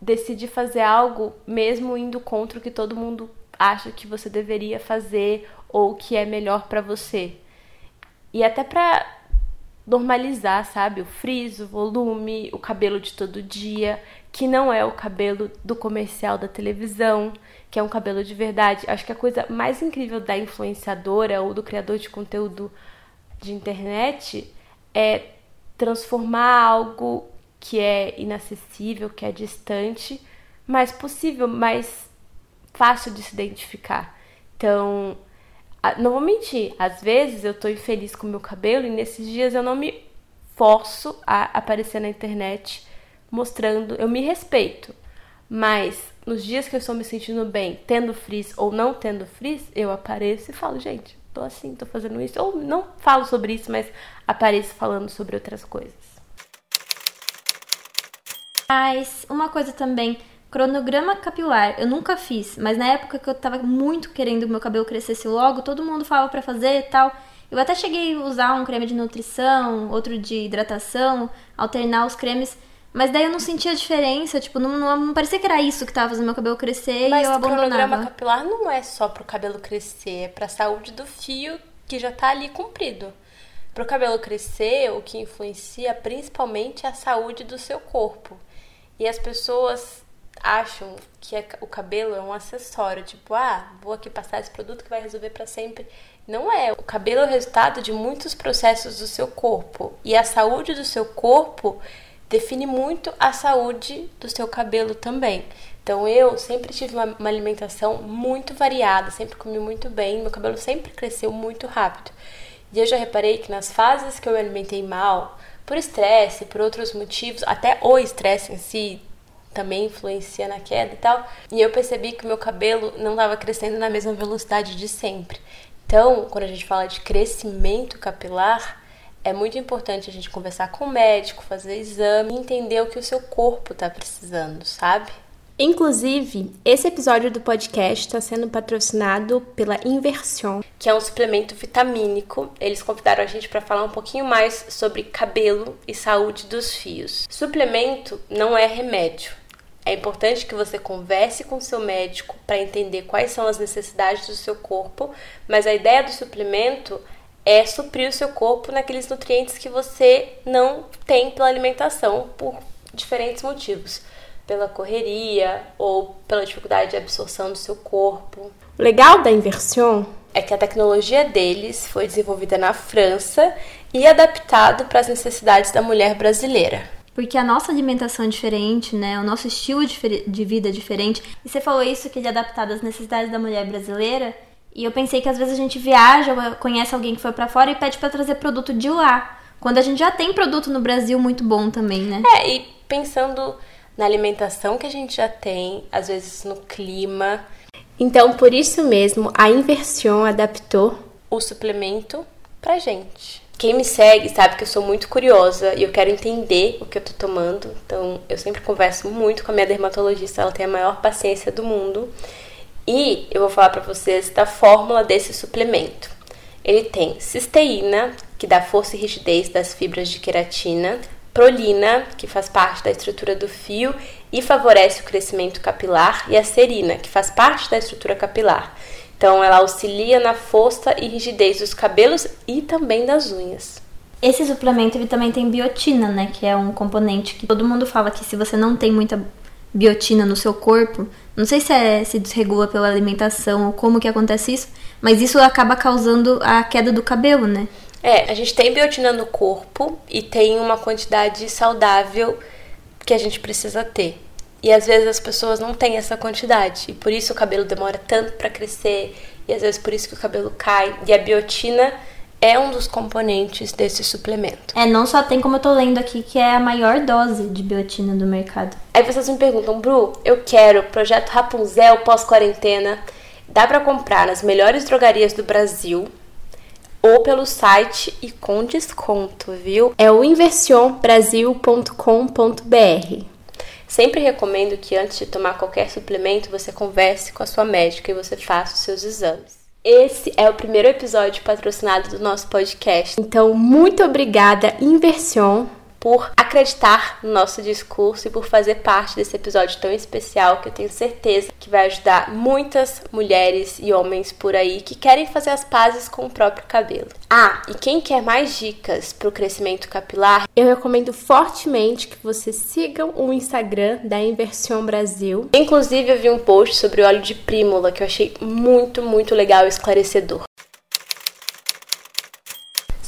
decidir fazer algo mesmo indo contra o que todo mundo acha que você deveria fazer ou que é melhor pra você. E até pra normalizar, sabe? O frizz, o volume, o cabelo de todo dia, que não é o cabelo do comercial da televisão, que é um cabelo de verdade. Acho que a coisa mais incrível da influenciadora ou do criador de conteúdo de internet é transformar algo que é inacessível, que é distante, mais possível, mais fácil de se identificar. Então, não vou mentir, às vezes eu tô infeliz com o meu cabelo e nesses dias eu não me forço a aparecer na internet mostrando, eu me respeito. Mas nos dias que eu estou me sentindo bem, tendo frizz ou não tendo frizz, eu apareço e falo, gente, tô assim, tô fazendo isso. Ou não falo sobre isso, mas apareço falando sobre outras coisas. Mas uma coisa também, cronograma capilar, eu nunca fiz, mas na época que eu tava muito querendo que meu cabelo crescesse logo, todo mundo falava pra fazer e tal. Eu até cheguei a usar um creme de nutrição, outro de hidratação, alternar os cremes, mas daí eu não sentia diferença, tipo, não, não, não parecia que era isso que tava fazendo meu cabelo crescer Mas e eu o cronograma abandonava. capilar não é só pro cabelo crescer, é pra saúde do fio que já tá ali comprido. Pro cabelo crescer, o que influencia principalmente é a saúde do seu corpo. E as pessoas acham que é- o cabelo é um acessório, tipo, ah, vou aqui passar esse produto que vai resolver pra sempre. Não é. O cabelo é o resultado de muitos processos do seu corpo. E a saúde do seu corpo define muito a saúde do seu cabelo também. Então eu sempre tive uma, uma alimentação muito variada, sempre comi muito bem, meu cabelo sempre cresceu muito rápido. E eu já reparei que nas fases que eu me alimentei mal, por estresse, por outros motivos, até o estresse em si também influencia na queda e tal, e eu percebi que o meu cabelo não estava crescendo na mesma velocidade de sempre. Então, quando a gente fala de crescimento capilar, é muito importante a gente conversar com o médico, fazer exame entender o que o seu corpo está precisando, sabe? Inclusive, esse episódio do podcast está sendo patrocinado pela Inversion, que é um suplemento vitamínico. Eles convidaram a gente para falar um pouquinho mais sobre cabelo e saúde dos fios. Suplemento não é remédio. É importante que você converse com seu médico para entender quais são as necessidades do seu corpo, mas a ideia do suplemento é suprir o seu corpo naqueles nutrientes que você não tem pela alimentação por diferentes motivos pela correria ou pela dificuldade de absorção do seu corpo. O legal da inversão é que a tecnologia deles foi desenvolvida na França e adaptado para as necessidades da mulher brasileira. Porque a nossa alimentação é diferente, né? O nosso estilo de vida é diferente. E você falou isso que ele é adaptado às necessidades da mulher brasileira. E eu pensei que às vezes a gente viaja ou conhece alguém que foi para fora e pede para trazer produto de lá. Quando a gente já tem produto no Brasil muito bom também, né? É, e pensando na alimentação que a gente já tem, às vezes no clima. Então, por isso mesmo, a Inversion adaptou o suplemento pra gente. Quem me segue sabe que eu sou muito curiosa e eu quero entender o que eu tô tomando. Então, eu sempre converso muito com a minha dermatologista, ela tem a maior paciência do mundo. E eu vou falar para vocês da fórmula desse suplemento. Ele tem cisteína, que dá força e rigidez das fibras de queratina, prolina, que faz parte da estrutura do fio e favorece o crescimento capilar, e a serina, que faz parte da estrutura capilar. Então, ela auxilia na força e rigidez dos cabelos e também das unhas. Esse suplemento ele também tem biotina, né? Que é um componente que todo mundo fala que se você não tem muita biotina no seu corpo, não sei se é, se desregula pela alimentação ou como que acontece isso, mas isso acaba causando a queda do cabelo, né? É, a gente tem biotina no corpo e tem uma quantidade saudável que a gente precisa ter. E às vezes as pessoas não têm essa quantidade, e por isso o cabelo demora tanto para crescer, e às vezes por isso que o cabelo cai. E a biotina é um dos componentes desse suplemento. É, não só tem como eu tô lendo aqui que é a maior dose de biotina do mercado. Aí vocês me perguntam, Bru, eu quero projeto Rapunzel pós-quarentena. Dá para comprar nas melhores drogarias do Brasil ou pelo site e com desconto, viu? É o inversionbrasil.com.br. Sempre recomendo que antes de tomar qualquer suplemento você converse com a sua médica e você faça os seus exames. Esse é o primeiro episódio patrocinado do nosso podcast. Então, muito obrigada, Inversion, por acreditar no nosso discurso e por fazer parte desse episódio tão especial que eu tenho certeza que vai ajudar muitas mulheres e homens por aí que querem fazer as pazes com o próprio cabelo. Ah, e quem quer mais dicas para o crescimento capilar, eu recomendo fortemente que vocês sigam o Instagram da Inversão Brasil. Inclusive, eu vi um post sobre óleo de prímula que eu achei muito, muito legal e esclarecedor.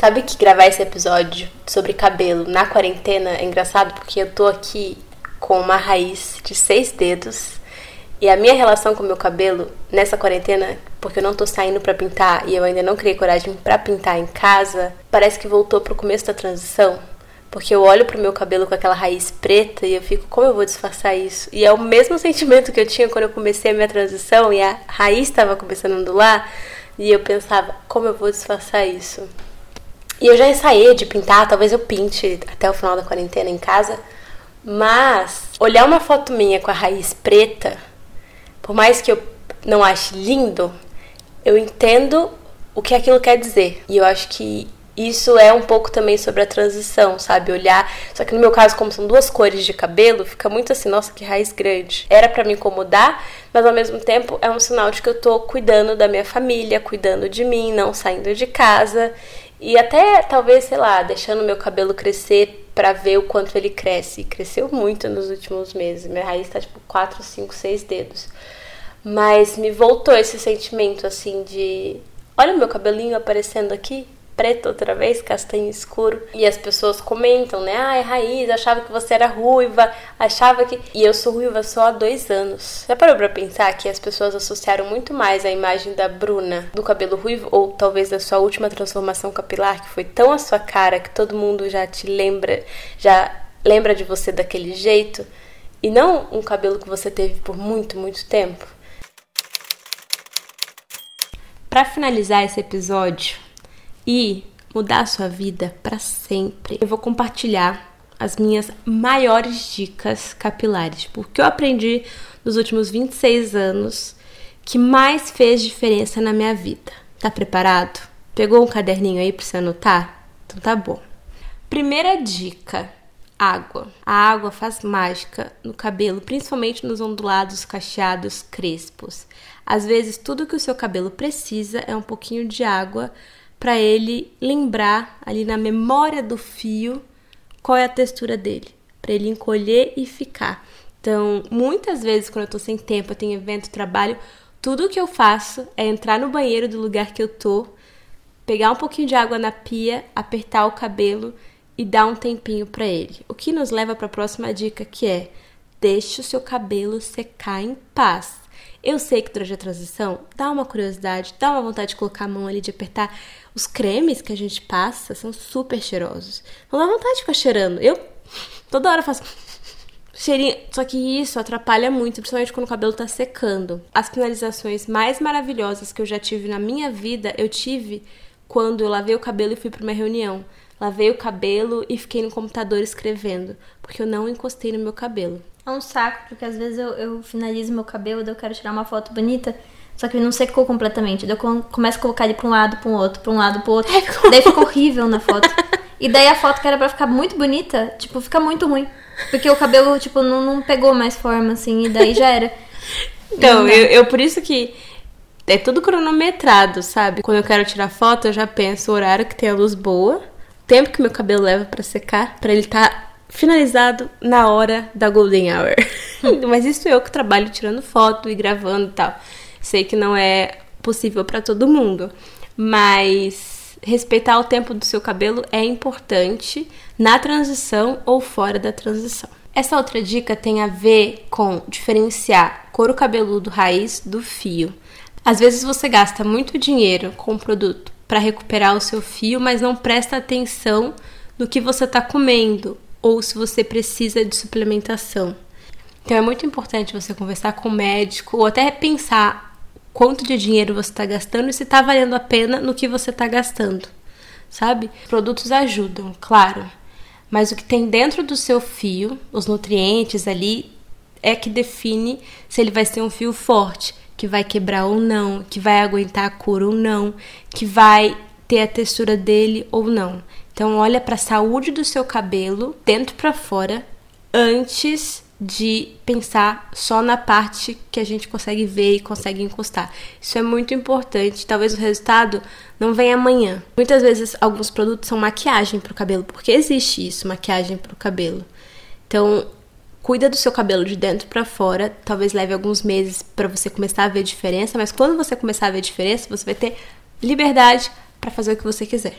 Sabe que gravar esse episódio sobre cabelo na quarentena é engraçado porque eu tô aqui com uma raiz de seis dedos e a minha relação com o meu cabelo nessa quarentena, porque eu não tô saindo para pintar e eu ainda não criei coragem para pintar em casa, parece que voltou pro começo da transição. Porque eu olho pro meu cabelo com aquela raiz preta e eu fico, como eu vou disfarçar isso? E é o mesmo sentimento que eu tinha quando eu comecei a minha transição e a raiz estava começando a ondular. E eu pensava, como eu vou disfarçar isso? E eu já ensaiei de pintar, talvez eu pinte até o final da quarentena em casa. Mas olhar uma foto minha com a raiz preta, por mais que eu não ache lindo, eu entendo o que aquilo quer dizer. E eu acho que isso é um pouco também sobre a transição, sabe? Olhar. Só que no meu caso, como são duas cores de cabelo, fica muito assim, nossa, que raiz grande. Era para me incomodar, mas ao mesmo tempo é um sinal de que eu tô cuidando da minha família, cuidando de mim, não saindo de casa. E até talvez, sei lá, deixando meu cabelo crescer para ver o quanto ele cresce. Cresceu muito nos últimos meses. Minha raiz tá tipo 4, 5, 6 dedos. Mas me voltou esse sentimento assim de olha o meu cabelinho aparecendo aqui, preto outra vez, castanho escuro. E as pessoas comentam, né? Ai, Raiz, achava que você era ruiva, achava que. E eu sou ruiva só há dois anos. Já parou pra pensar que as pessoas associaram muito mais a imagem da Bruna do cabelo ruivo, ou talvez da sua última transformação capilar, que foi tão a sua cara que todo mundo já te lembra, já lembra de você daquele jeito, e não um cabelo que você teve por muito, muito tempo? Para finalizar esse episódio, e mudar a sua vida para sempre. Eu vou compartilhar as minhas maiores dicas capilares, porque eu aprendi nos últimos 26 anos que mais fez diferença na minha vida. Tá preparado? Pegou um caderninho aí para você anotar? Então tá bom. Primeira dica: água. A água faz mágica no cabelo, principalmente nos ondulados cacheados crespos. Às vezes, tudo que o seu cabelo precisa é um pouquinho de água para ele lembrar ali na memória do fio qual é a textura dele, para ele encolher e ficar. Então, muitas vezes quando eu tô sem tempo, eu tenho evento, trabalho, Tudo que eu faço é entrar no banheiro do lugar que eu tô, pegar um pouquinho de água na pia, apertar o cabelo e dar um tempinho para ele. O que nos leva para a próxima dica que é: deixe o seu cabelo secar em paz. Eu sei que durante a transição dá uma curiosidade, dá uma vontade de colocar a mão ali, de apertar. Os cremes que a gente passa são super cheirosos. Não dá vontade de ficar cheirando. Eu toda hora faço cheirinho. Só que isso atrapalha muito, principalmente quando o cabelo tá secando. As finalizações mais maravilhosas que eu já tive na minha vida, eu tive quando eu lavei o cabelo e fui para uma reunião. Lavei o cabelo e fiquei no computador escrevendo, porque eu não encostei no meu cabelo. É um saco, porque às vezes eu, eu finalizo meu cabelo, daí eu quero tirar uma foto bonita, só que ele não secou completamente. Daí eu começo a colocar ele pra um lado, pra um outro, pra um lado, pro outro. É, daí fica horrível na foto. E daí a foto que era pra ficar muito bonita, tipo, fica muito ruim. Porque o cabelo, tipo, não, não pegou mais forma, assim, e daí já era. Então, eu, eu por isso que é tudo cronometrado, sabe? Quando eu quero tirar foto, eu já penso o horário que tem a luz boa, tempo que meu cabelo leva para secar, para ele estar tá finalizado na hora da golden hour. Mas isso eu que trabalho tirando foto e gravando e tal. Sei que não é possível para todo mundo, mas respeitar o tempo do seu cabelo é importante na transição ou fora da transição. Essa outra dica tem a ver com diferenciar couro cabeludo raiz do fio. Às vezes você gasta muito dinheiro com um produto para recuperar o seu fio, mas não presta atenção no que você está comendo ou se você precisa de suplementação. Então é muito importante você conversar com o médico ou até pensar quanto de dinheiro você está gastando e se está valendo a pena no que você está gastando, sabe? Produtos ajudam, claro, mas o que tem dentro do seu fio, os nutrientes ali, é que define se ele vai ser um fio forte, que vai quebrar ou não, que vai aguentar a cor ou não, que vai ter a textura dele ou não. Então olha para a saúde do seu cabelo, dentro para fora, antes de pensar só na parte que a gente consegue ver e consegue encostar. Isso é muito importante. Talvez o resultado não venha amanhã. Muitas vezes alguns produtos são maquiagem para o cabelo, porque existe isso, maquiagem para o cabelo. Então, cuida do seu cabelo de dentro para fora. Talvez leve alguns meses para você começar a ver a diferença, mas quando você começar a ver a diferença, você vai ter liberdade para fazer o que você quiser.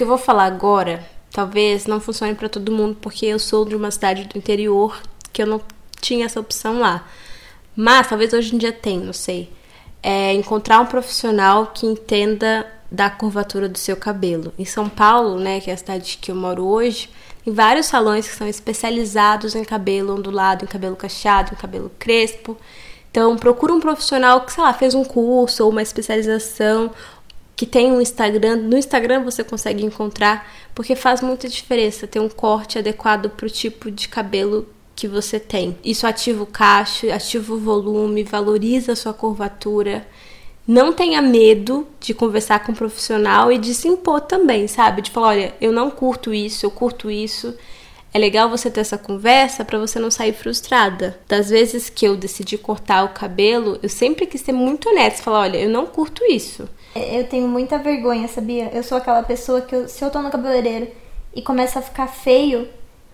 Que eu vou falar agora, talvez não funcione para todo mundo, porque eu sou de uma cidade do interior que eu não tinha essa opção lá. Mas talvez hoje em dia tenha, não sei. É encontrar um profissional que entenda da curvatura do seu cabelo. Em São Paulo, né, que é a cidade que eu moro hoje, em vários salões que são especializados em cabelo ondulado, em cabelo cacheado, em cabelo crespo. Então, procura um profissional que, sei lá, fez um curso ou uma especialização, que tem um Instagram. No Instagram você consegue encontrar, porque faz muita diferença ter um corte adequado para o tipo de cabelo que você tem. Isso ativa o cacho, ativa o volume, valoriza a sua curvatura. Não tenha medo de conversar com um profissional e de se impor também, sabe? De falar, olha, eu não curto isso, eu curto isso. É legal você ter essa conversa para você não sair frustrada. Das vezes que eu decidi cortar o cabelo, eu sempre quis ser muito honesta, falar, olha, eu não curto isso. Eu tenho muita vergonha, sabia? Eu sou aquela pessoa que eu, se eu tô no cabeleireiro e começa a ficar feio,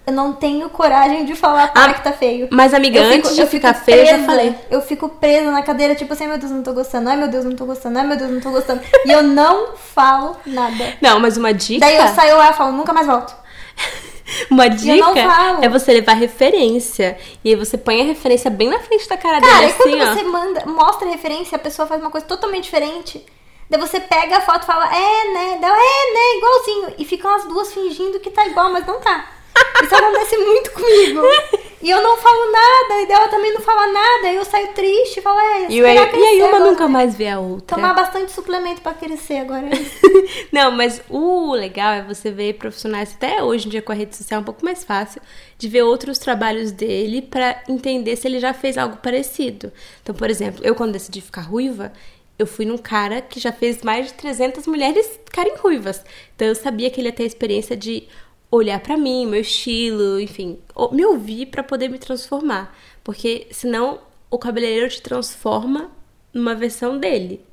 eu não tenho coragem de falar para ah, que tá feio. Mas, amiga, eu antes fico, de ficar feio, eu já falei. Eu fico presa na cadeira, tipo assim, ai meu Deus, não tô gostando, ai meu Deus, não tô gostando, ai meu Deus, não tô gostando. e eu não falo nada. Não, mas uma dica. Daí eu saio lá e falo, nunca mais volto. Uma dica é você levar referência. E aí você põe a referência bem na frente da cara, cara dele, assim, quando ó. você manda, mostra a referência, a pessoa faz uma coisa totalmente diferente. Daí você pega a foto e fala, é, né? Daí, é, né? Igualzinho. E ficam as duas fingindo que tá igual, mas não tá. Isso acontece muito comigo. E eu não falo nada, e ela também não fala nada, e eu saio triste, falo, é, e, eu, e aí uma agora, nunca mais vê a outra. Tomar bastante suplemento para crescer agora. não, mas o legal é você ver profissionais, até hoje em dia com a rede social é um pouco mais fácil, de ver outros trabalhos dele para entender se ele já fez algo parecido. Então, por exemplo, eu quando decidi ficar ruiva, eu fui num cara que já fez mais de 300 mulheres ficarem ruivas. Então eu sabia que ele ia ter a experiência de olhar para mim, meu estilo, enfim, me ouvir para poder me transformar, porque senão o cabeleireiro te transforma numa versão dele,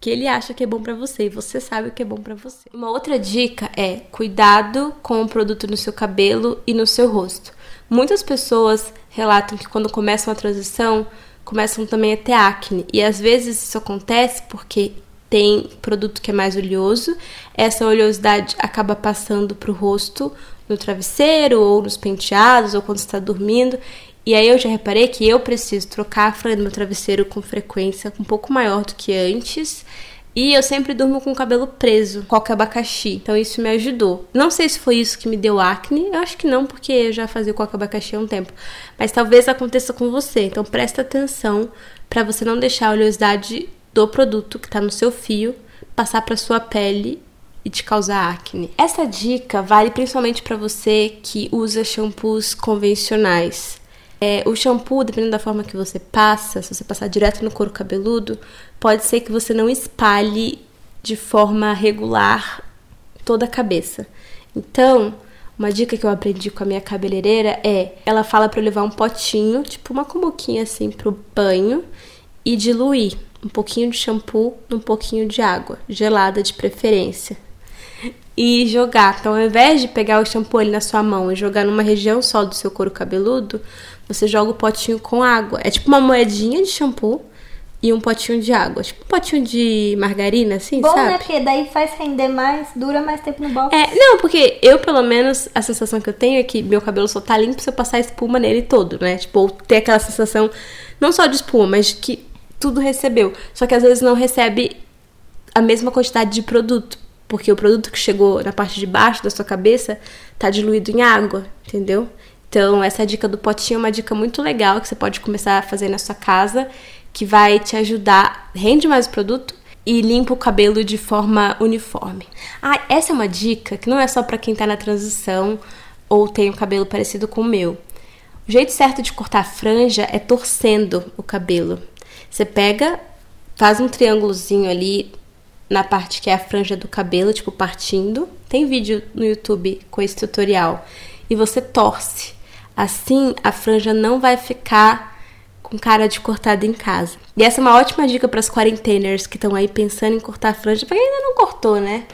que ele acha que é bom para você e você sabe o que é bom para você. Uma outra dica é cuidado com o produto no seu cabelo e no seu rosto. Muitas pessoas relatam que quando começam a transição começam também a ter acne. E às vezes isso acontece porque tem produto que é mais oleoso, essa oleosidade acaba passando para o rosto no travesseiro ou nos penteados ou quando está dormindo. E aí eu já reparei que eu preciso trocar a franja do meu travesseiro com frequência um pouco maior do que antes. E eu sempre durmo com o cabelo preso, qualquer abacaxi. Então isso me ajudou. Não sei se foi isso que me deu acne. Eu acho que não, porque eu já fazia qualquer abacaxi há um tempo. Mas talvez aconteça com você. Então presta atenção para você não deixar a oleosidade do produto que está no seu fio passar para sua pele e te causar acne. Essa dica vale principalmente para você que usa shampoos convencionais. É, o shampoo, dependendo da forma que você passa, se você passar direto no couro cabeludo, pode ser que você não espalhe de forma regular toda a cabeça. Então, uma dica que eu aprendi com a minha cabeleireira é: ela fala para eu levar um potinho, tipo uma cumbuquinha assim, pro banho e diluir um pouquinho de shampoo num pouquinho de água, gelada de preferência. E jogar. Então, ao invés de pegar o shampoo ali na sua mão e jogar numa região só do seu couro cabeludo, você joga o potinho com água. É tipo uma moedinha de shampoo e um potinho de água. Tipo um potinho de margarina, assim, Bom, sabe? né? Porque daí faz render mais, dura mais tempo no box. É, não, porque eu, pelo menos, a sensação que eu tenho é que meu cabelo só tá limpo se eu passar espuma nele todo, né? Tipo, ou ter aquela sensação, não só de espuma, mas que tudo recebeu. Só que às vezes não recebe a mesma quantidade de produto. Porque o produto que chegou na parte de baixo da sua cabeça tá diluído em água, entendeu? Então, essa dica do potinho é uma dica muito legal que você pode começar a fazer na sua casa, que vai te ajudar, rende mais o produto e limpa o cabelo de forma uniforme. Ah, essa é uma dica que não é só para quem tá na transição ou tem um cabelo parecido com o meu. O jeito certo de cortar a franja é torcendo o cabelo. Você pega, faz um triângulozinho ali na parte que é a franja do cabelo, tipo partindo. Tem vídeo no YouTube com esse tutorial. E você torce. Assim, a franja não vai ficar com cara de cortada em casa. E essa é uma ótima dica para as quarenteners que estão aí pensando em cortar a franja, para quem ainda não cortou, né?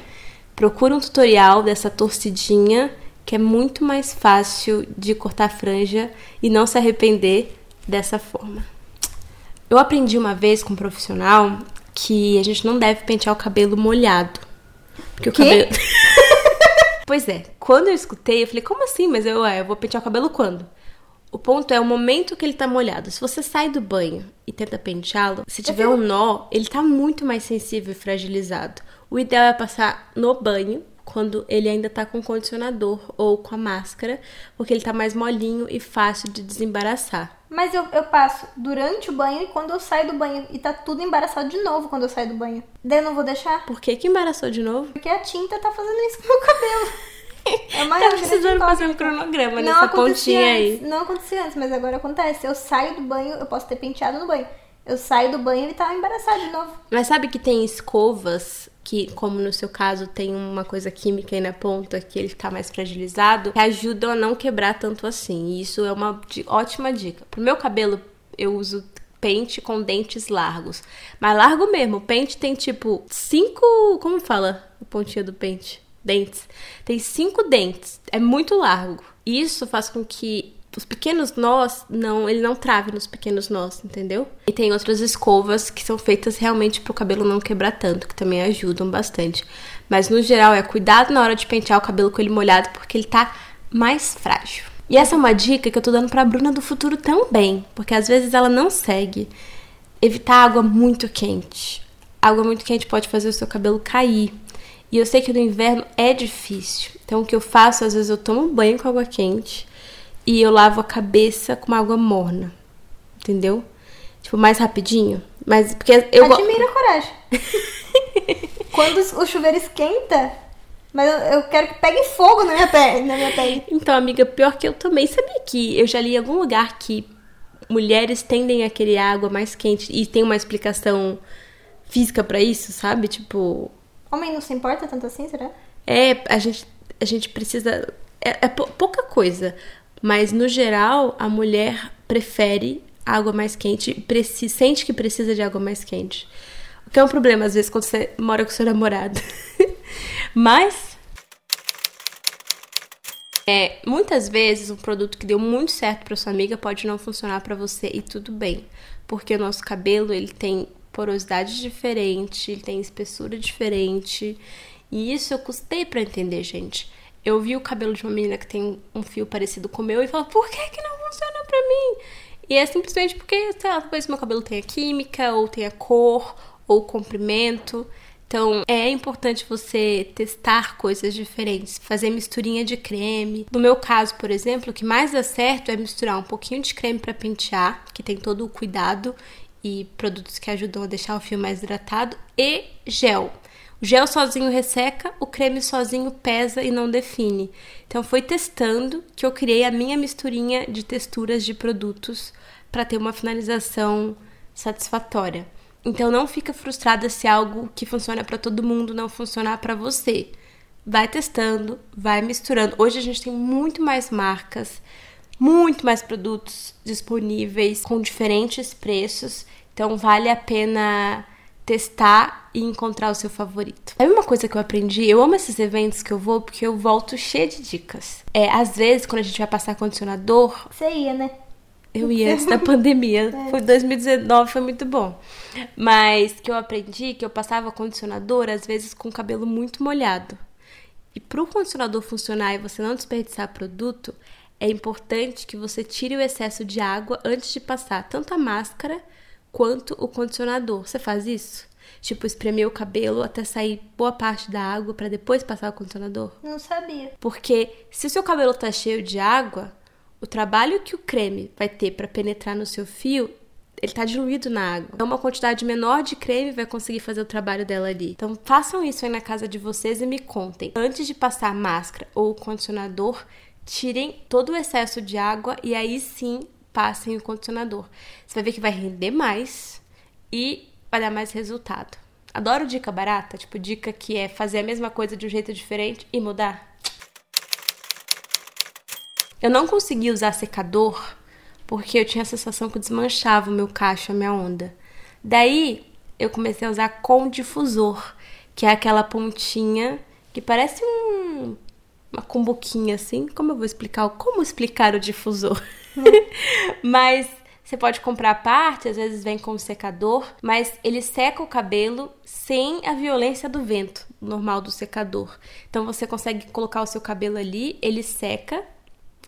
Procura um tutorial dessa torcidinha, que é muito mais fácil de cortar a franja e não se arrepender dessa forma. Eu aprendi uma vez com um profissional que a gente não deve pentear o cabelo molhado. Porque o Quê? cabelo. Pois é, quando eu escutei, eu falei, como assim? Mas eu, ué, eu vou pentear o cabelo quando? O ponto é o momento que ele tá molhado. Se você sai do banho e tenta penteá-lo, se tiver um nó, ele tá muito mais sensível e fragilizado. O ideal é passar no banho, quando ele ainda tá com condicionador ou com a máscara, porque ele tá mais molinho e fácil de desembaraçar. Mas eu, eu passo durante o banho e quando eu saio do banho. E tá tudo embaraçado de novo quando eu saio do banho. Daí eu não vou deixar. Por que que embaraçou de novo? Porque a tinta tá fazendo isso com o meu cabelo. É uma Tá precisando fazer um cronograma Não nessa pontinha aí. antes, Não acontecia antes, mas agora acontece. Eu saio do banho, eu posso ter penteado no banho. Eu saio do banho e ele tá embaraçado de novo. Mas sabe que tem escovas que, como no seu caso, tem uma coisa química aí na ponta que ele fica mais fragilizado, que ajudam a não quebrar tanto assim. E isso é uma ótima dica. Pro meu cabelo, eu uso pente com dentes largos. Mas largo mesmo. O pente tem tipo cinco. Como fala a pontinha do pente? Dentes. Tem cinco dentes. É muito largo. Isso faz com que os pequenos nós não ele não trave nos pequenos nós, entendeu? E tem outras escovas que são feitas realmente pro cabelo não quebrar tanto, que também ajudam bastante. Mas no geral é cuidado na hora de pentear o cabelo com ele molhado, porque ele tá mais frágil. E essa é uma dica que eu tô dando pra Bruna do futuro também, porque às vezes ela não segue. Evitar água muito quente. Água muito quente pode fazer o seu cabelo cair. E eu sei que no inverno é difícil. Então o que eu faço, às vezes eu tomo banho com água quente e eu lavo a cabeça com uma água morna. Entendeu? Tipo, mais rapidinho. Mas porque eu Admira a coragem. Quando o chuveiro esquenta, mas eu, quero que pegue fogo na minha pele. Na minha pele. Então, amiga, pior que eu também sabia que eu já li em algum lugar que mulheres tendem a querer água mais quente e tem uma explicação física pra isso, sabe? Tipo, Homem não se importa tanto assim, será? É, a gente, a gente precisa. É, é pou- pouca coisa. Mas no geral, a mulher prefere água mais quente, sente que precisa de água mais quente. O que é um problema, às vezes, quando você mora com seu namorado. mas. É, muitas vezes um produto que deu muito certo para sua amiga pode não funcionar para você e tudo bem. porque o nosso cabelo ele tem porosidade diferente, ele tem espessura diferente. E isso eu custei para entender, gente. Eu vi o cabelo de uma menina que tem um fio parecido com o meu e falo, por que que não funciona pra mim? E é simplesmente porque, sei lá, talvez meu cabelo tenha química, ou tenha cor, ou comprimento. Então, é importante você testar coisas diferentes, fazer misturinha de creme. No meu caso, por exemplo, o que mais dá certo é misturar um pouquinho de creme para pentear, que tem todo o cuidado e produtos que ajudam a deixar o fio mais hidratado, e gel. O gel sozinho resseca, o creme sozinho pesa e não define. Então foi testando que eu criei a minha misturinha de texturas de produtos para ter uma finalização satisfatória. Então não fica frustrada se algo que funciona para todo mundo não funcionar para você. Vai testando, vai misturando. Hoje a gente tem muito mais marcas, muito mais produtos disponíveis com diferentes preços. Então vale a pena testar e encontrar o seu favorito. É uma coisa que eu aprendi, eu amo esses eventos que eu vou porque eu volto cheia de dicas. É, às vezes, quando a gente vai passar condicionador. Você ia, né? Eu ia antes da pandemia. É. Foi 2019, foi muito bom. Mas que eu aprendi que eu passava condicionador, às vezes, com o cabelo muito molhado. E para o condicionador funcionar e você não desperdiçar produto, é importante que você tire o excesso de água antes de passar tanto a máscara quanto o condicionador. Você faz isso? Tipo, espremer o cabelo até sair boa parte da água para depois passar o condicionador? Não sabia. Porque se o seu cabelo tá cheio de água, o trabalho que o creme vai ter para penetrar no seu fio, ele tá diluído na água. Então, uma quantidade menor de creme vai conseguir fazer o trabalho dela ali. Então, façam isso aí na casa de vocês e me contem. Antes de passar máscara ou condicionador, tirem todo o excesso de água e aí sim passem o condicionador. Você vai ver que vai render mais e vai dar mais resultado. Adoro dica barata, tipo dica que é fazer a mesma coisa de um jeito diferente e mudar. Eu não consegui usar secador porque eu tinha a sensação que desmanchava o meu cacho, a minha onda. Daí eu comecei a usar com difusor, que é aquela pontinha que parece um, uma cumbuquinha assim. Como eu vou explicar? Como explicar o difusor? mas você pode comprar a parte, às vezes vem com o secador, mas ele seca o cabelo sem a violência do vento normal do secador. Então você consegue colocar o seu cabelo ali, ele seca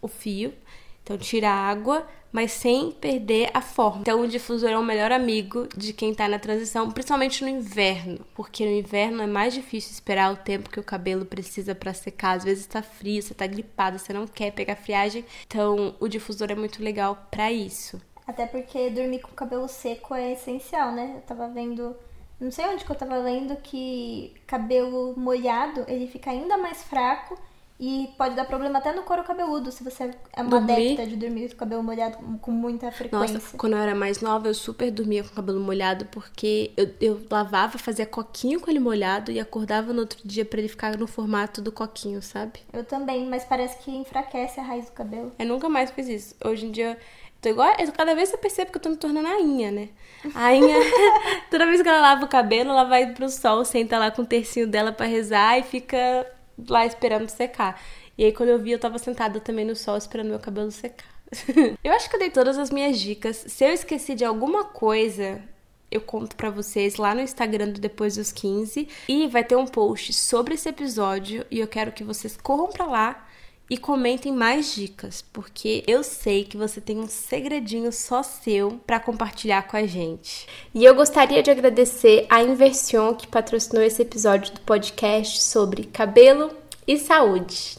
o fio, então tira a água, mas sem perder a forma. Então o difusor é o melhor amigo de quem tá na transição, principalmente no inverno, porque no inverno é mais difícil esperar o tempo que o cabelo precisa para secar. Às vezes tá frio, você tá gripado, você não quer pegar friagem. Então o difusor é muito legal para isso. Até porque dormir com o cabelo seco é essencial, né? Eu tava vendo não sei onde que eu tava lendo que cabelo molhado ele fica ainda mais fraco e pode dar problema até no couro cabeludo, se você é uma dormir. adepta de dormir com o cabelo molhado com muita frequência. Nossa, quando eu era mais nova, eu super dormia com o cabelo molhado, porque eu, eu lavava, fazia coquinho com ele molhado e acordava no outro dia para ele ficar no formato do coquinho, sabe? Eu também, mas parece que enfraquece a raiz do cabelo. Eu nunca mais fiz isso. Hoje em dia Tô igual, cada vez eu percebo que eu tô me tornando a Inha, né? A Inha, toda vez que ela lava o cabelo, ela vai pro sol, senta lá com o tercinho dela para rezar e fica lá esperando secar. E aí quando eu vi, eu tava sentada também no sol esperando meu cabelo secar. eu acho que eu dei todas as minhas dicas. Se eu esqueci de alguma coisa, eu conto para vocês lá no Instagram do Depois dos 15 e vai ter um post sobre esse episódio e eu quero que vocês corram para lá e comentem mais dicas, porque eu sei que você tem um segredinho só seu para compartilhar com a gente. E eu gostaria de agradecer a Inversion que patrocinou esse episódio do podcast sobre cabelo e saúde.